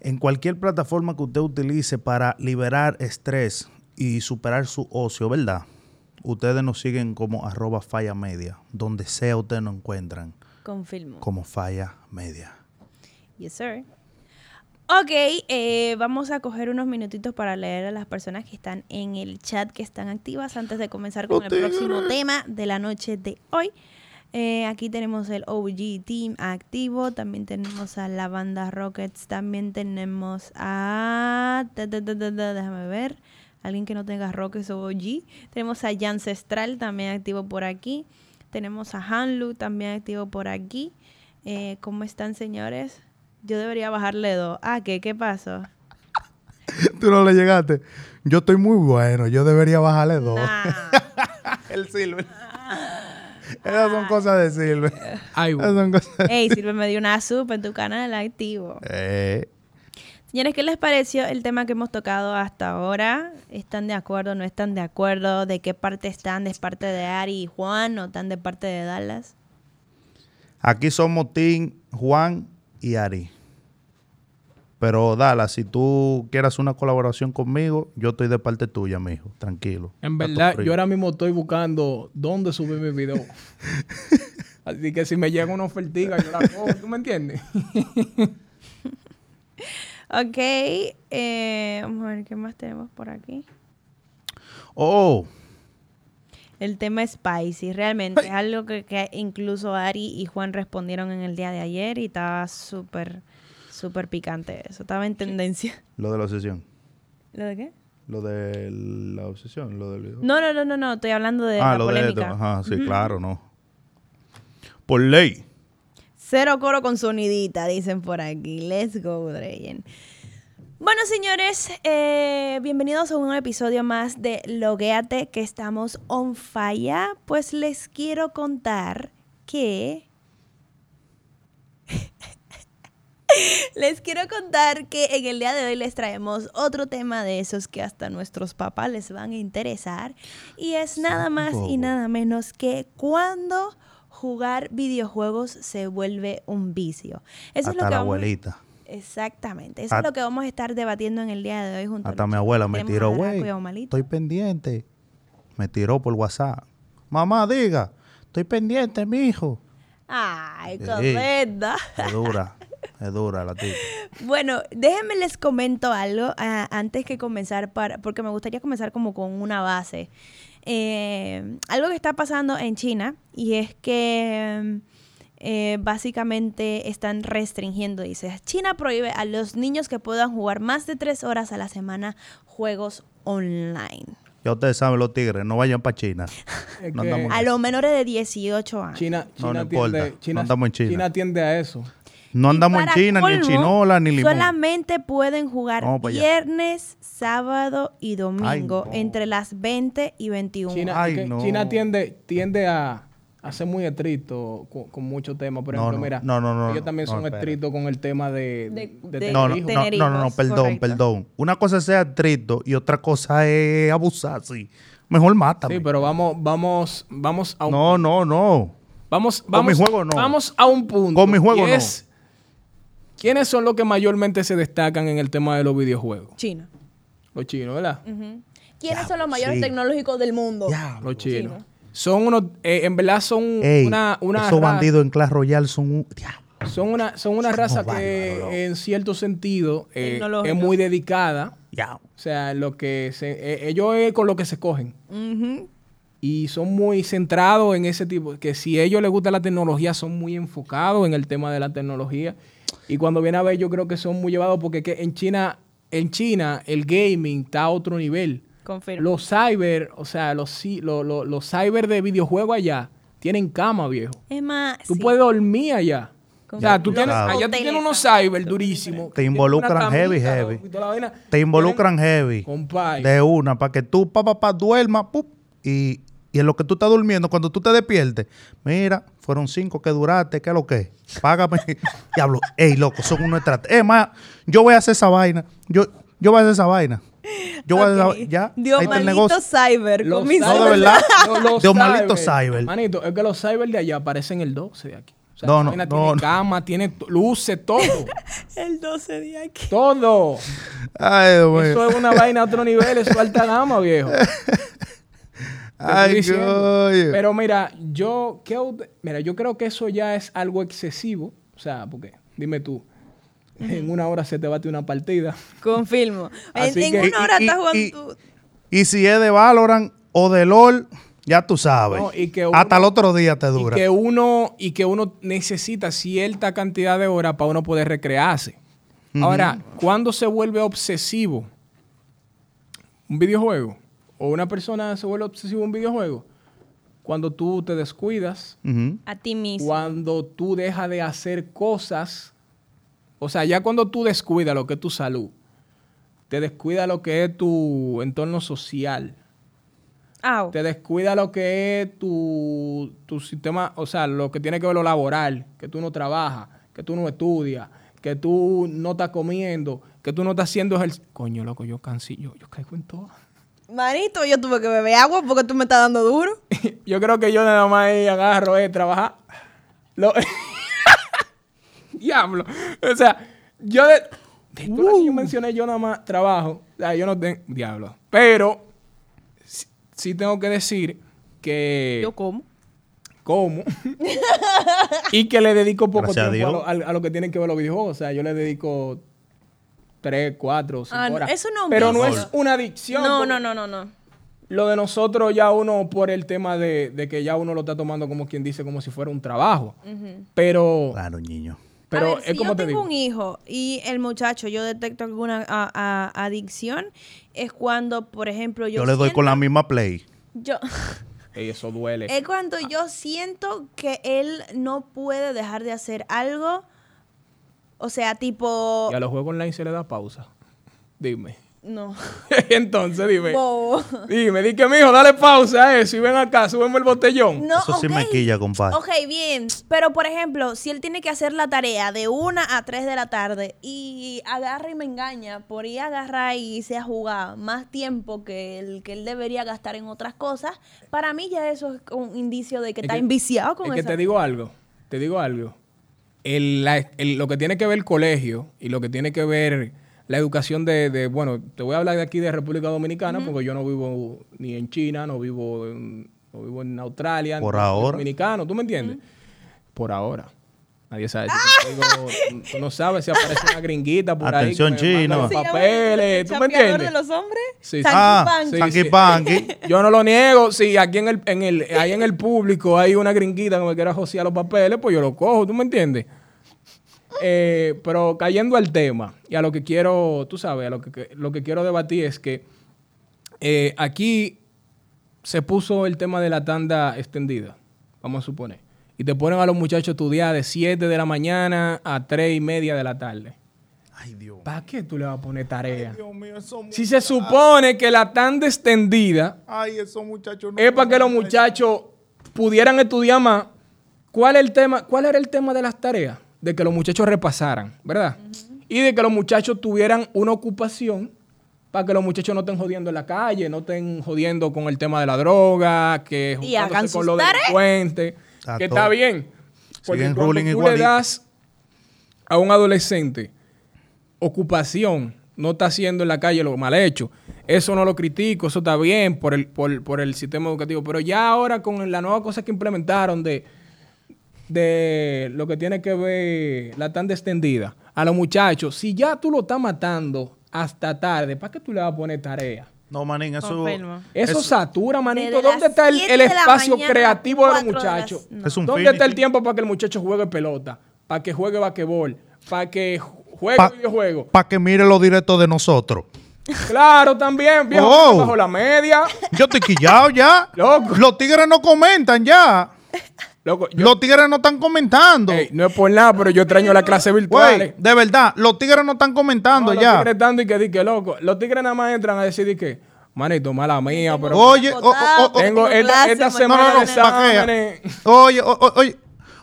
en cualquier plataforma que usted utilice para liberar estrés y superar su ocio, ¿verdad? Ustedes nos siguen como arroba falla media, donde sea ustedes nos encuentran Confirmo. como falla media. Yes, sir. Ok, eh, vamos a coger unos minutitos para leer a las personas que están en el chat, que están activas, antes de comenzar con el próximo tema de la noche de hoy. Eh, aquí tenemos el OG Team activo, también tenemos a la banda Rockets, también tenemos a... Déjame ver, alguien que no tenga Rockets o OG. Tenemos a Ancestral también activo por aquí. Tenemos a Hanlu también activo por aquí. Eh, ¿Cómo están, señores? Yo debería bajarle dos. Ah, ¿qué? ¿Qué pasó? Tú no le llegaste. Yo estoy muy bueno, yo debería bajarle dos. Nah. El Silver. Esas son cosas de Silver. Ay, Esas son cosas. Ey, Silver me dio una sub en tu canal activo. Eh, Señores, ¿qué les pareció el tema que hemos tocado hasta ahora? ¿Están de acuerdo? ¿No están de acuerdo? ¿De qué parte están? ¿De parte de Ari y Juan? ¿O están de parte de Dallas? Aquí somos Tim, Juan y Ari. Pero Dala, si tú quieras una colaboración conmigo, yo estoy de parte tuya, mijo. Tranquilo. En verdad, yo ahora mismo estoy buscando dónde subir mi video. Así que si me llega una ofertica, yo la cojo. ¿Tú me entiendes? Ok, eh, vamos a ver qué más tenemos por aquí. Oh, El tema spicy, realmente es algo que, que incluso Ari y Juan respondieron en el día de ayer y estaba súper, súper picante eso. Estaba en tendencia. lo de la obsesión. ¿Lo de qué? Lo de la obsesión, lo del video. No, no, no, no, no, estoy hablando de ah, la lo de esto. polémica. Ajá, sí, claro, no. Por ley. Cero coro con sonidita, dicen por aquí. Let's go, Dreyen. Bueno, señores, eh, bienvenidos a un episodio más de Logueate, que estamos on fire. Pues les quiero contar que... les quiero contar que en el día de hoy les traemos otro tema de esos que hasta nuestros papás les van a interesar. Y es nada más y nada menos que cuando jugar videojuegos se vuelve un vicio. Eso es lo que la vamos- abuelita. Exactamente. Eso At- es lo que vamos a estar debatiendo en el día de hoy junto Hasta mi abuela me tiró, güey. Estoy pendiente. Me tiró por WhatsApp. Mamá, diga. Estoy pendiente, mijo. Ay, Sí. correcta. Es dura. es dura la tía. Bueno, déjenme les comento algo ah, antes que comenzar, para, porque me gustaría comenzar como con una base. Eh, algo que está pasando en China y es que eh, básicamente están restringiendo, dice, China prohíbe a los niños que puedan jugar más de tres horas a la semana juegos online. Ya ustedes saben los tigres, no vayan para China. No A los menores de 18 años. China, No, China no No en China. China atiende a eso. No andamos en China, ni en Chinola, ni Limón. Solamente pueden jugar Vamos para allá. viernes, sábado y domingo no. entre las 20 y 21. China, Ay, es que no. China tiende, tiende a, hace muy estricto con, con muchos temas. Por ejemplo, no, mira, no, no, no, ellos también no, son espera. estrictos con el tema de, De- de, de- tener No, no, hijos. no, Tener no, no, no, hijos, perdón, correcto. perdón. Una cosa es ser estricto y otra cosa es abusar, sí. Mejor mátame. Sí, pero vamos, vamos, vamos a un, No, no, no. vamos, Con vamos, mi juego no. vamos a un punto. Con mi juego y no. es, ¿Quiénes son los que mayormente se destacan en el tema de los videojuegos? China. Los chinos, ¿verdad? ¿Quiénes Ya, son los mayores sí. tecnológicos del mundo? Ya. Los chinos. Chino. Son unos, eh, en verdad son Ey, una, una esos bandidos en Clash Royale son un... Son una, son una Son raza que en cierto sentido eh, es muy dedicada. Ya. O sea, lo que se, eh, ellos es con lo que se cogen. Ujú. Y son muy centrados en ese tipo, que si a ellos les gusta la tecnología, son muy enfocados en el tema de la tecnología. Y cuando viene a ver, yo creo que son muy llevados porque que en China, en China, el gaming está a otro nivel. Confirmo. Los cyber, o sea, los, ci- lo- lo- los cyber de videojuegos allá tienen cama, viejo. es más, Tú sí. puedes dormir allá. Con- O sea, tú Los tienes, Claro. allá tú tienes unos cyber durísimos. Te involucran heavy, heavy. Te involucran Tienen- heavy. Compay. De una, para que tú, pa, pa, pa, duermas, pup, y, y en lo que tú estás durmiendo, cuando tú te despiertes, mira, fueron cinco que duraste, ¿qué es lo que es? Págame. Diablo, ey, loco, son unos estrategias. Es más, yo voy a hacer esa vaina. Yo, yo voy a hacer esa vaina. Yo voy a hacer esa Ok. vaina. Ya, Dios ahí está el maldito negocio. cyber. Los con mis No, de cyber- verdad. Los- los Dios maldito cyber. Manito, es que los cyber de allá parecen el 12 de aquí. O sea, No, no, vaina no, tiene no. cama, tiene luces, todo. El 12 de aquí. todo. Ay, Dios mío. Eso es una vaina a otro nivel, eso es alta gama, viejo. Ay. Pero mira, yo, ¿qué ut- mira, yo creo que eso ya es algo excesivo. O sea, porque, dime tú, en una hora se te bate una partida. Confirmo. En, Así en que- una hora y- estás y- jugando y- tú. Y si es de Valorant o de LOL, ya tú sabes. No, y que uno- Hasta el otro día te Y dura. que uno, y que uno necesita cierta cantidad de horas para uno poder recrearse. Ahora, ¿cuándo se vuelve obsesivo un videojuego? ¿O una persona se vuelve obsesivo un videojuego? Cuando tú te descuidas. A ti mismo. cuando tú dejas de hacer cosas, o sea, ya cuando tú descuidas lo que es tu salud, te descuida lo que es tu entorno social, te descuida lo que es tu, tu sistema, o sea, lo que tiene que ver lo laboral, que tú no trabajas, que tú no estudias, que tú no estás comiendo, que tú no estás haciendo ejercicio. Coño, loco, yo cansillo, yo caigo en todo. Manito, yo tuve que beber agua porque tú me estás dando duro. yo creo que yo nada más ahí agarro es trabajar. Lo- Diablo. O sea, yo de, de que yo mencioné, yo nada más trabajo. O sea, yo no tengo. Diablo. Pero sí, sí tengo que decir que. Yo como. como y que le dedico poco Gracias tiempo a lo, a- a lo que tienen que ver los videojuegos. O sea, yo le dedico tres, cuatro, cinco Ah, no, horas. eso no es un Pero no es una adicción. No, no, no, no, no. Lo de nosotros ya uno por el tema de, de que ya uno lo está tomando como quien dice, como si fuera un trabajo. Pero, Claro, niño. pero a ver, es si como yo te tengo digo. un hijo y el muchacho, yo detecto alguna a- a- adicción, es cuando, por ejemplo, yo Yo, le doy con la misma play. Yo, Ey, eso duele. es cuando yo siento que él no puede dejar de hacer algo. O sea, tipo... Y a los juegos online se le da pausa. Dime. No. Entonces, dime. Bobo. Dime, di que mijo, dale pausa a eso y ven acá, súbeme el botellón. No, Eso sí me ok. quilla, compadre. Ok, bien. Pero, por ejemplo, si él tiene que hacer la tarea de una a 3 de la tarde y agarra y me engaña por ir a agarrar y irse a jugar más tiempo que el que él debería gastar en otras cosas, para mí ya eso es un indicio de que Es está que- enviciado con Es que esa- te digo algo, te digo algo. El- la- el- lo que tiene que ver el colegio y lo que tiene que ver la educación de, de- bueno, te voy a hablar de aquí de República Dominicana porque yo no vivo ni en China, no vivo en, no vivo en Australia, Por ahora. Dominicano, ¿tú me entiendes? Por ahora. Nadie sabe. Si digo, tú no sabes si aparece una gringuita por Atención, ahí. chino. los ¿Se llama papeles, el ¿tú me entiendes? de los hombres? Sí, Ah, sí. Yo no lo niego. Si aquí en el, en el, ahí en el público hay una gringuita que me quiera josear los papeles, pues yo lo cojo, ¿tú me entiendes? Eh, pero cayendo al tema y a lo que quiero, tú sabes, a lo que, que- lo que quiero debatir es que eh, aquí se puso el tema de la tanda extendida, vamos a suponer. Y te ponen a los muchachos a estudiar de 7 de la mañana a 3 y media de la tarde. Ay, Dios. ¿Para qué tú le vas a poner tarea? Dios mío, esos Si se supone que la tanda extendida Ay, esos muchachos no es para que los muchachos pudieran estudiar más, ¿cuál, es el tema, ¿cuál era el tema de las tareas? De que los muchachos repasaran, ¿verdad? Y de que los muchachos tuvieran una ocupación para que los muchachos no estén jodiendo en la calle, no estén jodiendo con el tema de la droga, que Y hagan con los delincuentes, Que está bien. Porque cuando tú le das a un adolescente ocupación, no está haciendo en la calle lo mal hecho. Eso no lo critico, eso está bien por el, por, por el sistema educativo. Pero ya ahora con la nueva cosa que implementaron de, de lo que tiene que ver la tanda extendida, a los muchachos, si ya tú lo estás matando hasta tarde, ¿para qué tú le vas a poner tarea? No, manín, eso... Eso, eso- satura, manito. ¿Dónde está el, el espacio creativo de los cuatro de las- muchachos? no. Es un ¿Dónde está el tiempo para que el muchacho juegue pelota? Para que juegue basquetbol? ¿Para que juegue Pa- videojuegos? Para que mire los directos de nosotros. Claro, también, viejo, Oh. bajo la media. Yo estoy quillado ya. Loco. Los tigres no comentan ya. Loco, yo- Los tigres no están comentando. Ey, no es por nada, pero yo extraño las clases virtuales. De verdad, los tigres no están comentando No, los ya. tigres están y que, di que loco. Los tigres nada más entran a decir que, manito, mala mía, pero Oye, o- o- o- o- tengo esta, clase, esta mañana. semana No, no, de. Oye, oye,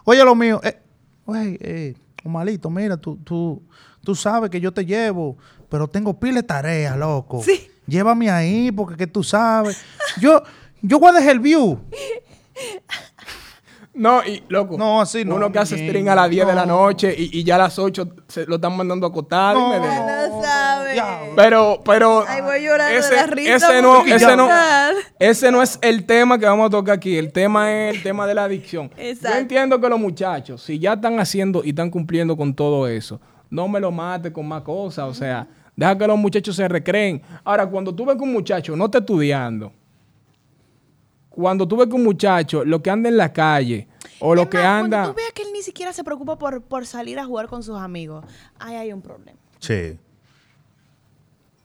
oye lo mío. Eh, güey, eh, Omalito, mira, tú, tú, tú sabes que yo te llevo, pero tengo pile de tarea, loco. Sí. Llévame ahí porque que tú sabes. Yo, yo voy a dejar el view. No, y loco. No, así no, Uno que hace stream a las 10 de la no. noche y, y ya a las 8 se lo están mandando a acotar. No. dime de- No sabe. Pero, pero. Ay, voy llorando ese, de la risa ese no, ese no, ese no es el tema que vamos a tocar aquí. El tema es el tema de la adicción. Exacto. Yo entiendo que los muchachos, si ya están haciendo y están cumpliendo con todo eso, no me lo mate con más cosas. O sea, deja que los muchachos se recreen. Ahora, cuando tú ves que un muchacho no está estudiando, cuando tú ves que un muchacho lo que anda en la calle o lo Es que más, anda. Cuando tú veas que él ni siquiera se preocupa por, por salir a jugar con sus amigos, ahí hay un problema. Sí.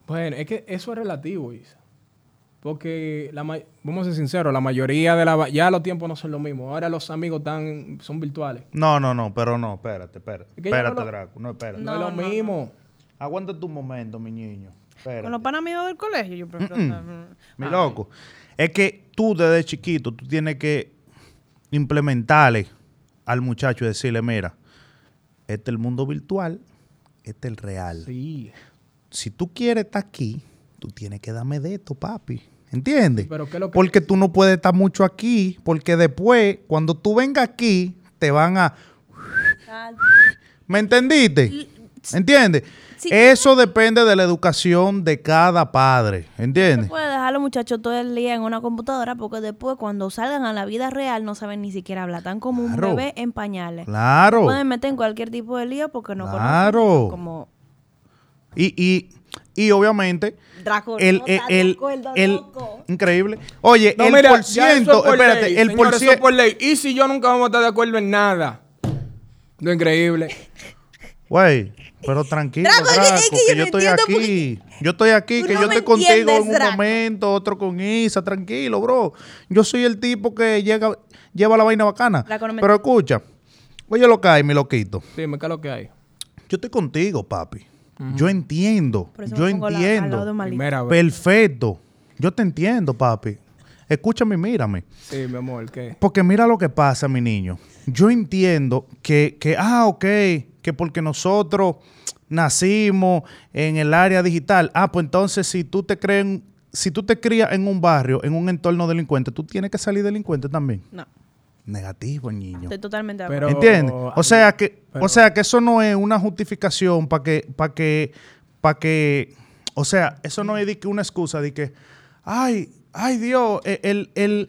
Bueno, es que eso es relativo, Isa. Porque, la ma- vamos a ser sinceros, la mayoría de la... Ya los tiempos no son lo mismo. Ahora los amigos están, son virtuales. No, no, no, pero no, espérate, espérate. Es que Espérate, no lo- Draco, no, espérate. No, No, es lo no, mismo. Aguanta tu momento, mi niño. Espérate. Con los panas míos del colegio, yo prefiero... Mi loco. Es que tú desde chiquito, tú tienes que implementarle al muchacho y decirle, mira, este es el mundo virtual, este es el real. Sí. Si tú quieres estar aquí, tú tienes que darme de esto, papi. ¿Entiendes? Pero ¿qué es lo que- Porque tú no puedes estar mucho aquí, porque después, cuando tú vengas aquí, te van a... ¿Me entendiste? ¿Entiendes? Sí. Eso depende de la educación de cada padre. ¿Entiendes? Puede dejar a los muchachos todo el día en una computadora porque después cuando salgan a la vida real no saben ni siquiera hablar. Tan como un bebé en pañales. Claro. Pueden meter en cualquier tipo de lío porque no Claro. conocen como Y, y, y obviamente, Draco. el, no, el, está el, increíble. Oye, No, el mira, por ya eso es ciento, por espérate, ley, el señor, por ciento. por ley. Y si yo nunca vamos a estar de acuerdo en nada. Lo increíble. Güey, pero tranquilo, Draco, Draco, es que- es que que, yo estoy aquí. Yo estoy aquí, que no yo estoy contigo en un Draco. momento, otro con Isa, tranquilo, bro. Yo soy el tipo que llega, lleva la vaina bacana. Draco, no me Pero escucha, oye lo que hay, mi loquito. Dime, ¿qué es lo que hay? Yo estoy contigo, papi. Yo entiendo, Por eso yo me pongo la- al lado entiendo. Primera vez. Perfecto. Yo te entiendo, papi. Escúchame y mírame. Sí, mi amor, ¿qué? Porque mira lo que pasa, mi niño. Yo entiendo que, que, ah, ok, que porque nosotros nacimos en el área digital, ah, pues entonces si tú te crees, si tú te crías en un barrio, en un entorno delincuente, tú tienes que salir delincuente también. No, Negativo, niño. estoy totalmente de Pero- acuerdo. ¿Entiendes? O sea que, pero- o sea que eso no es una justificación para que, para que, para que, o sea, eso no es de que una excusa de que, ay, ay Dios, e, el, el,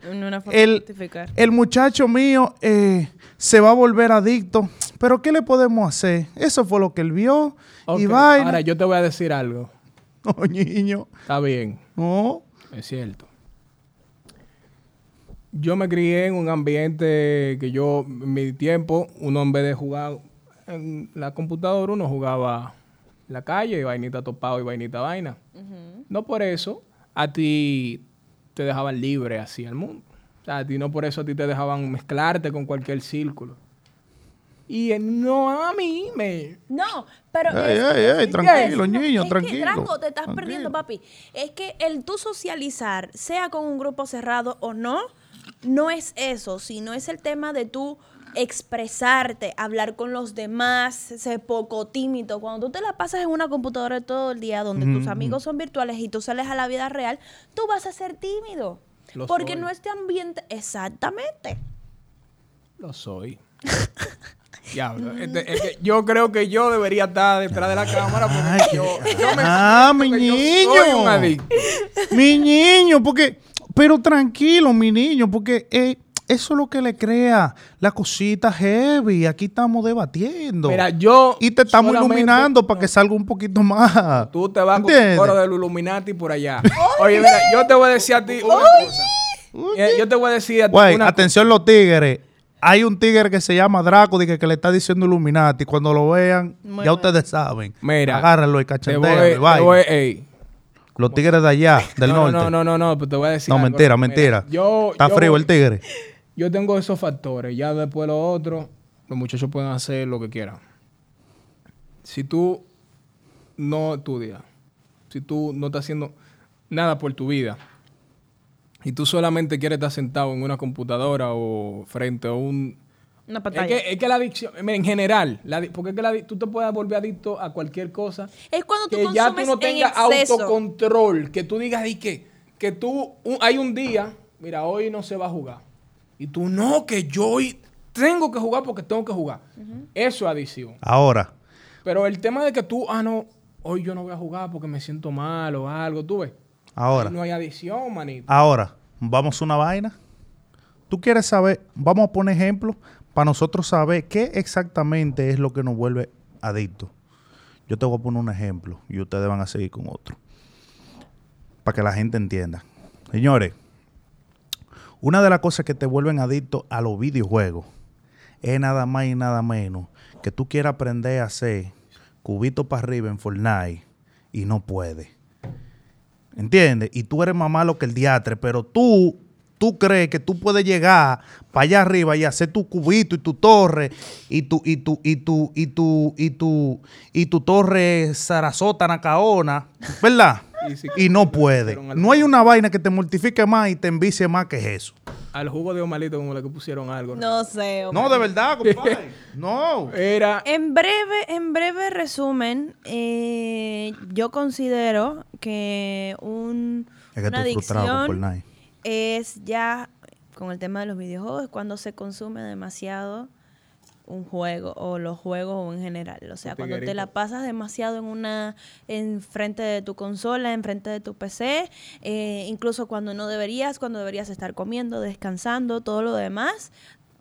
el, justificar. el muchacho mío eh, se va a volver adicto. Pero ¿qué le podemos hacer? Eso fue lo que él vio. Y vaina. Ahora, yo te voy a decir algo. No, niño. Está bien. No. Es cierto. Yo me crié en un ambiente que yo, en mi tiempo, uno en vez de jugar en la computadora, uno jugaba en la calle, vainita topado y vainita vaina. No por eso a ti te dejaban libre así al mundo. O sea, a ti no por eso a ti te dejaban mezclarte con cualquier círculo. Y no a mí me... No, pero. Ey, es- ey, ey, es- tranquilo, niño, es que, tranquilo, Draco, te estás tranquilo. perdiendo, papi. Es que el tú socializar, sea con un grupo cerrado o no, no es eso, sino es el tema de tú expresarte, hablar con los demás, ser poco tímido. Cuando tú te la pasas en una computadora todo el día donde tus amigos son virtuales y tú sales a la vida real, tú vas a ser tímido. Lo porque soy. no este ambiente, exactamente. Lo soy. Diablo, este- es que yo creo que yo debería estar detrás de la cámara porque Ay, yo, yo me Ah, mi niño. soy un adicto. Mi niño, porque, pero tranquilo, mi niño, porque eh, eso es lo que le crea la cosita heavy. Aquí estamos debatiendo. Mira, yo y te estamos iluminando para que salga un poquito más. Tú te vas con tu coro del Illuminati por allá. Oye, mira, yo te voy a decir a ti una cosa. Eh, Yo te voy a decir a ti Güey, una atención los tigres. Hay un tigre que se llama Draco dije, que le está diciendo Illuminati. Cuando lo vean, Muy ya ustedes saben. Mira, Agárrenlo y ey. Los tigres de allá, del no, norte. No, no, no, no, pues te voy a decir. No, algo. mentira, Mira, mentira. Yo, Está yo frío el tigre. Yo tengo esos factores. Ya después lo otro, los muchachos pueden hacer lo que quieran. Si tú no estudias, si tú no estás haciendo nada por tu vida y tú solamente quieres estar sentado en una computadora o frente a un... Una Es pantalla. que, es que la adicción, mira, en general, la porque es que la, tú te puedes volver adicto a cualquier cosa Es cuando tú que ya tú no en tengas autocontrol, que tú digas y que, que tú, un- hay un día, mira, hoy no se va a jugar. Y tú, no, que yo hoy tengo que jugar porque tengo que jugar. Eso es adicción. Ahora, Pero el tema de que tú, ah, no, hoy yo no voy a jugar porque me siento mal o algo, tú ves. Ahora, Ahí No hay manito. ahora, vamos a una vaina. Tú quieres saber, vamos a poner ejemplos para nosotros saber qué exactamente es lo que nos vuelve adictos. Yo te voy a poner un ejemplo y ustedes van a seguir con otro. Para que la gente entienda. Señores, una de las cosas que te vuelven adicto a los videojuegos es nada más y nada menos que tú quieras aprender a hacer cubito para arriba en Fortnite y no puedes. ¿Entiendes? Y tú eres más malo que el diatre, pero tú, tú crees que tú puedes llegar para allá arriba y hacer tu cubito y tu torre y tu, y tu, y tu, y tu, y tu, y tu torre Sarasota Nacaona, ¿verdad? Y si- Y no puede. No hay una vaina que te mortifique más y te envicie más que eso. Al jugo de Omalito como le que pusieron algo. No sé. Omar. No, de verdad, compadre. No. Era... En breve, en breve resumen, eh, yo considero que un, Es que una adicción es ya, con el tema de los videojuegos, cuando se consume demasiado un juego o los juegos o en general. O sea, cuando te la pasas demasiado en una, en frente de tu consola, en frente de tu PC, eh, incluso cuando no deberías, cuando deberías estar comiendo, descansando, todo lo demás,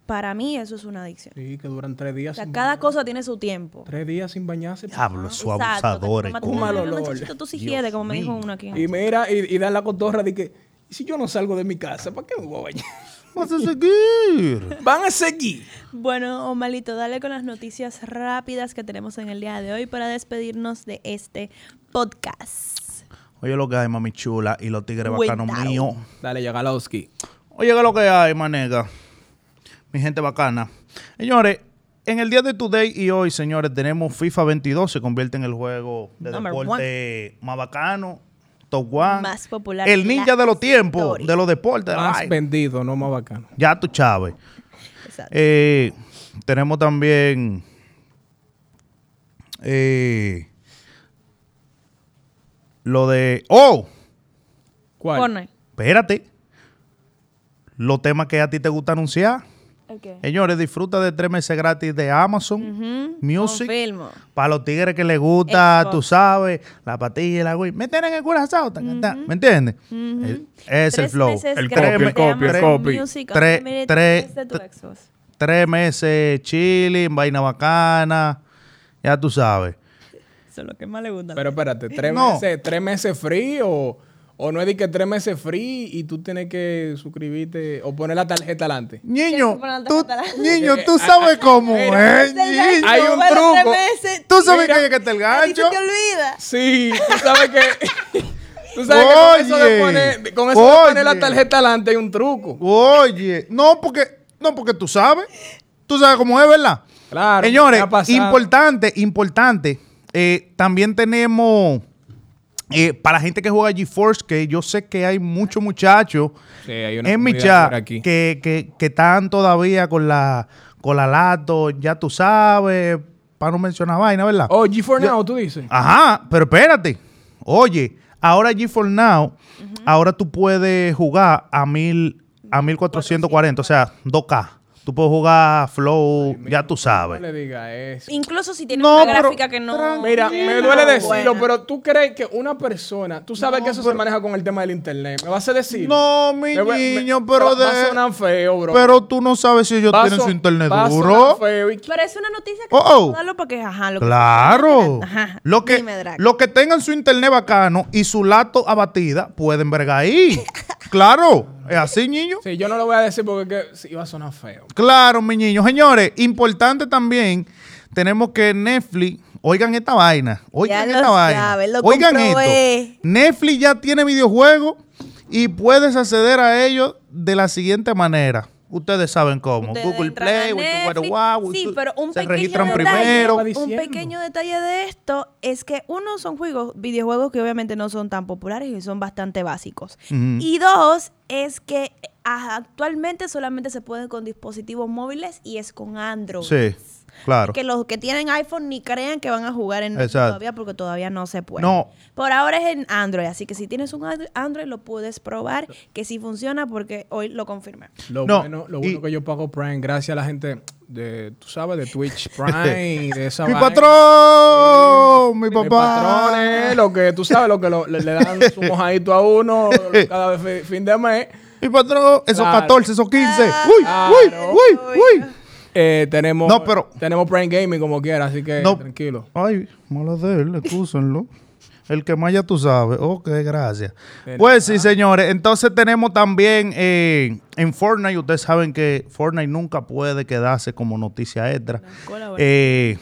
para mí eso es una adicción. Sí, que duran tres días. O sea, sin cada bañarse. cosa tiene su tiempo. Tres días sin bañarse. Diablo, su abusadores. Un mal "Ay, olor. tú sí Dios quieres", como me dijo mío. uno aquí. Y mira, y, y dan la cotorra de que, "¿Y si yo no salgo de mi casa, ¿para qué me voy a bañar? Vas a seguir. Van a seguir. Bueno, Omalito, dale con las noticias rápidas que tenemos en el día de hoy para despedirnos de este podcast. Oye lo que hay, mami chula, y los tigres bacanos míos. Dale, Yagalowski. Oye, ¿qué es lo que hay, manega? Mi gente bacana. Señores, en el día de Today y hoy, señores, tenemos FIFA 22. Se convierte en el juego de Number deporte más bacano, top one. Más popular El ninja de los tiempos, de los deportes. Más vendido, no más bacano. Ya tú, Chávez. Exacto. Eh, tenemos también eh, lo de... ¡Oh! ¿Cuál? Espérate. Los temas que a ti te gusta anunciar. Señores, disfruta de tres meses gratis de Amazon Ujú, Music. confirmo. Para los tigres que les gusta, tú sabes, la patilla y la güey. Meter en el curazao, taca, ta, ¿me entiendes? Eh, Es el flow. meses El copy, el copy, el copy. Music, Tres- tres-. Tres meses chilling, vaina bacana. Ya tú sabes. Eso es lo que más le gusta. Pero espérate, ¿tres, No. meses, ¿tres meses free o, no es de que tres meses free y tú tienes que suscribirte o poner la tarjeta adelante? Niño, tú, niño, tú sabes cómo es, niño. Hay un truco. Tú sabes Mira, que hay que te el gancho. te olvida. Sí, tú sabes que... tú sabes que con eso de Oye, poner, con eso de poner la oye. tarjeta adelante hay un truco. Oye, no porque, no porque tú sabes. Tú sabes cómo es, ¿verdad? Claro. Señores, importante, importante. eh, también tenemos Eh, para la gente que juega GeForce, que yo sé que hay muchos muchachos Sí, en mi chat por aquí. que, que, que están todavía con la, con la lato, ya tú sabes, para no mencionar vaina, ¿verdad? Oh, G4 Now, tú dices. Ajá, pero espérate. Oye, ahora GeForce Now, ahora tú puedes jugar a mil a 1440, o sea, 2K. Tú puedes jugar Flow, ya tú No sabes. le digas eso. Incluso si tiene No, una pero- gráfica que no. Mira, me no, duele decirlo, buena. pero tú crees que una persona, tú sabes que eso se maneja con el tema del internet. ¿Me vas a decir? No, mi Me va- me- niño, pero va, va a de... sonar feo, bro. Pero tú no sabes si ellos tienen son- su internet va a sonar duro. feo y- Pero es una noticia que Oh, oh. porque, ajá, lo que- Claro. Ajá. Lo que, Dime, lo que tengan su internet bacano y su lato abatida, pueden verga ahí. claro. Es así, niño. Sí, yo no lo voy a decir porque es que va a sonar feo. Claro, mi niño. Señores, importante también, tenemos que Netflix, oigan esta vaina, oigan Ya esta lo vaina. lo oigan comprobé. esto. Netflix ya tiene videojuegos y puedes acceder a ellos de la siguiente manera. Ustedes saben cómo. Ustedes Google Play, Netflix. wow, Sí, pero un se pequeño registran detalle, primero. Un pequeño detalle de esto es que uno son juegos, videojuegos que obviamente no son tan populares y son bastante básicos. Y dos es que actualmente solamente se puede con dispositivos móviles y es con Android. Sí, claro. Que los que tienen iPhone ni crean que van a jugar en Exacto. todavía porque todavía no se puede. No. Por ahora es en Android, así que si tienes un Android- lo puedes probar, que sí funciona porque hoy lo confirmé. Lo No, bueno, lo y- bueno que yo pago Prime, gracias a la gente de, tú sabes, de Twitch Prime y de esa Mi vaina. patrón, mi Mi papá. patrones, lo que tú sabes, lo que lo- le, le dan su mojadito a uno cada fi- fin de mes. Mi patrón, esos Claro. 14, esos 15. Uy, Claro. uy, uy, uy. Eh, tenemos, No, pero- tenemos Prime Gaming como quiera, así que No. tranquilo. Ay, mala de él, excúsenlo. El que más ya tú sabes. Ok, gracias. Pues sí, señores. Entonces tenemos también eh, en Fortnite. Ustedes saben que Fortnite nunca puede quedarse como noticia extra. colaboración. Eh,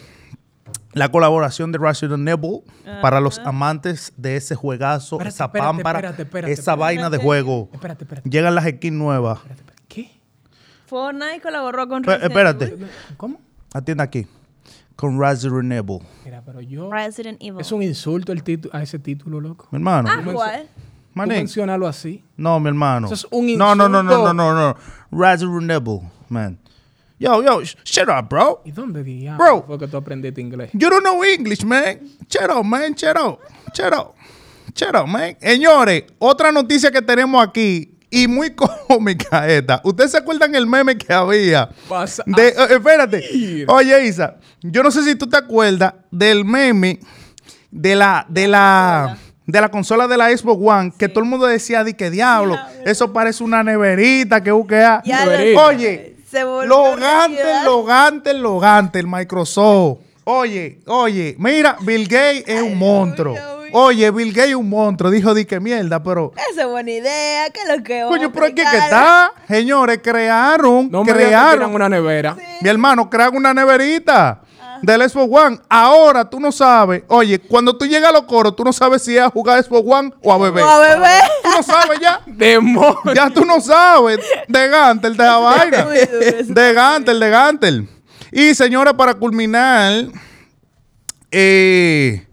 la colaboración de Resident Evil para los amantes de ese juegazo, Espérate, esa espérate, pámpara, espérate, espérate, esa espérate. vaina de juego. Espérate, espérate, Llegan las skins nuevas. Fortnite colaboró con Resident espérate. Evil. ¿Cómo? Atienda aquí. Con Resident Evil. Mira, pero yo... Resident Evil. Es un insulto el a ese título, loco. Mi hermano. Ah, ¿cuál? Mencionarlo así. No, mi hermano. Eso es un No, no, no, no, insulto. no, no, no. Resident Evil, man. Yo, yo, sh- shut up, bro. ¿Y dónde diablos Bro. fue que tú aprendiste inglés? You don't know English, man. Shut up, man. Shut up. Shut up. Shut up, man. Señores, otra noticia que tenemos aquí y muy cómica esta. ¿Ustedes se acuerdan el meme que había? Vas a De, eh, espérate. Oye, Isa, yo no sé si tú te acuerdas del meme de la, de la, de la consola de la Xbox One, que todo el mundo decía de que diablo, eso parece una neverita que buquea. Oye, logante, logante, logante, el Microsoft. Oye, oye, mira, Bill Gates es un monstruo. Oye, Bill Gates es un monstruo. Dijo, di que mierda, pero... Esa es buena idea, que lo que Coño, pero aquí que está. Señores, crearon, No crearon. una nevera. Mi hermano, crean una neverita del Xbox One. Ahora tú no sabes. Oye, cuando tú llegas a los coros, tú no sabes si es a jugar Xbox One o a beber. O a bebé. Tú no sabes ya. Demonio. Ya tú no sabes. De Gantel, de la vaina. De Gantel, de Gantel. Y señora, para culminar. Eh,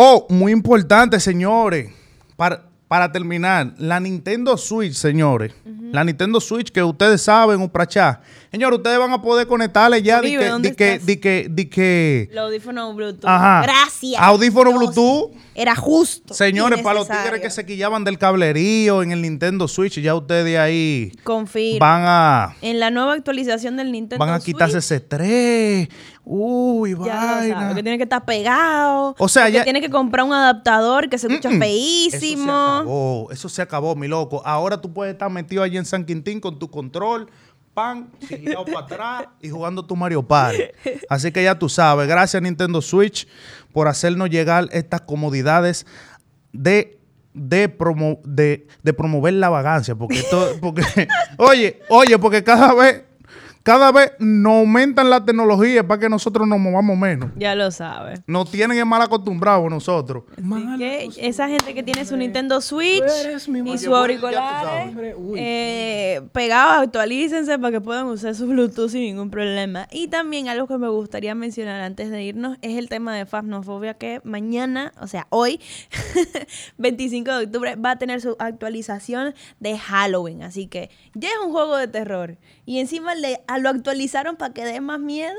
oh, muy importante, señores. Para, para terminar, la Nintendo Switch, señores. La Nintendo Switch que ustedes saben, un prachá. Señores, ustedes van a poder conectarle ya de Uribe, que, ¿dónde de que, de que, de que, Los audífonos Bluetooth. Ajá. Gracias. Audífono Dios. Bluetooth. Era justo. Señores, para los tigres que se quillaban del cablerío en el Nintendo Switch, ya ustedes ahí Confirmo. van a En la nueva actualización del Nintendo van a quitarse Switch, ese estrés. Uy, vaina. que tiene que estar pegado. O sea, ya- tiene que comprar un adaptador que se escucha Eso se feísimo. acabó, eso se acabó, mi loco. Ahora tú puedes estar metido allí en San Quintín con tu control, pan, girado para atrás y jugando tu Mario Party. Así que ya tú sabes, gracias Nintendo Switch por hacernos llegar estas comodidades de, de, promo- de, de promover la vagancia. Porque esto, porque, oye, oye, porque cada vez, cada vez nos aumentan la tecnología para que nosotros nos movamos menos. Ya lo sabes. Nos tienen mal acostumbrados nosotros. Que esa gente que tiene su Nintendo Switch y sabes. Uy. eh, pegados, actualícense para que puedan usar su Bluetooth sin ningún problema. Y también algo que me gustaría mencionar antes de irnos es el tema de Fasnofobia que mañana, o sea, hoy, 25 de octubre, va a tener su actualización de Halloween. Así que ya es un juego de terror. Y encima le, lo actualizaron para que dé más miedo.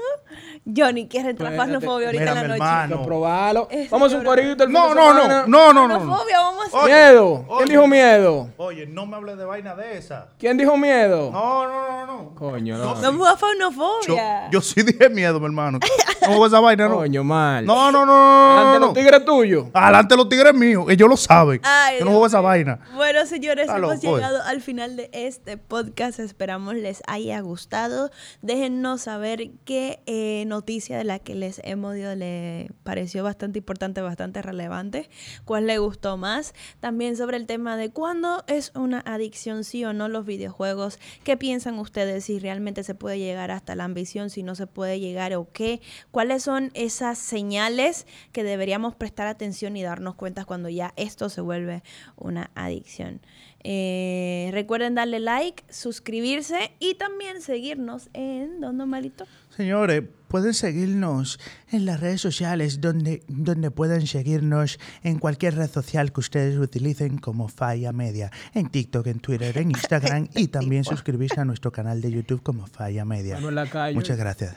Johnny, quiere entrar. Fasnofobia ahorita en la noche. hermano. No. probarlo. Ese Vamos a un corito No, no, no, no, no, no. Vamos a Oye, Miedo. ¿Quién dijo miedo? Oye, no me hables de vaina de esa. ¿Quién dijo miedo? No, no, no, no. Coño, no. Vamos a Yo, Fasnofobia. yo sí dije miedo, mi hermano. No hago esa vaina, no. Coño, mal. No, no, no, no, Delante no, de no. los tigres tuyos. Adelante los tigres míos, ellos lo saben. Ay, yo no juego esa vaina. Bueno, señores, hemos eh. llegado al final de este podcast. Esperamos les haya gustado. Déjennos saber qué eh, noticia de la que les hemos dio le pareció bastante importante, bastante relevante. ¿Cuál le gustó más? También sobre el tema de cuándo es una adicción, sí o no, los videojuegos. ¿Qué piensan ustedes? Si realmente se puede llegar hasta la ambición, si no se puede llegar o qué. ¿Cuáles son esas señales que deberíamos prestar atención y darnos cuenta cuando ya esto se vuelve una adicción? Eh, recuerden darle like, suscribirse y también seguirnos en Don Malito. Señores, pueden seguirnos en las redes sociales donde, donde pueden seguirnos en cualquier red social que ustedes utilicen como Falla Media. En TikTok, en Twitter, en Instagram y también suscribirse a nuestro canal de YouTube como Falla Media. Bueno, en la calle. Muchas gracias.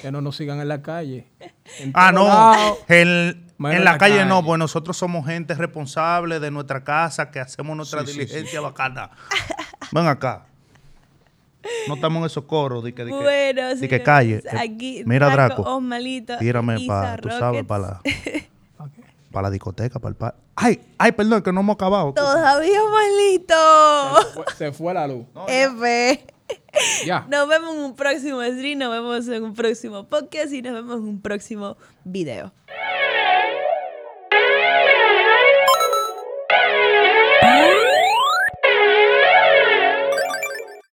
Que no nos sigan en la calle. En Ah, no. En, Bueno, en la la calle, calle. no, pues nosotros somos gente responsable de nuestra casa, que hacemos nuestra Sí, sí, diligencia bacana. Ven acá. No estamos en esos coros de que, de que, Bueno, de que calle. Eh, aquí Mira, Draco, Draco. Osmalito, Tírame para, tú sabes, para la, para la discoteca, para el pa- Ay, ay, perdón, que no hemos acabado. Todavía Osmalito. Se fue, se fue la luz. F. Ya. Nos vemos en un próximo stream, nos vemos en un próximo podcast y nos vemos en un próximo video.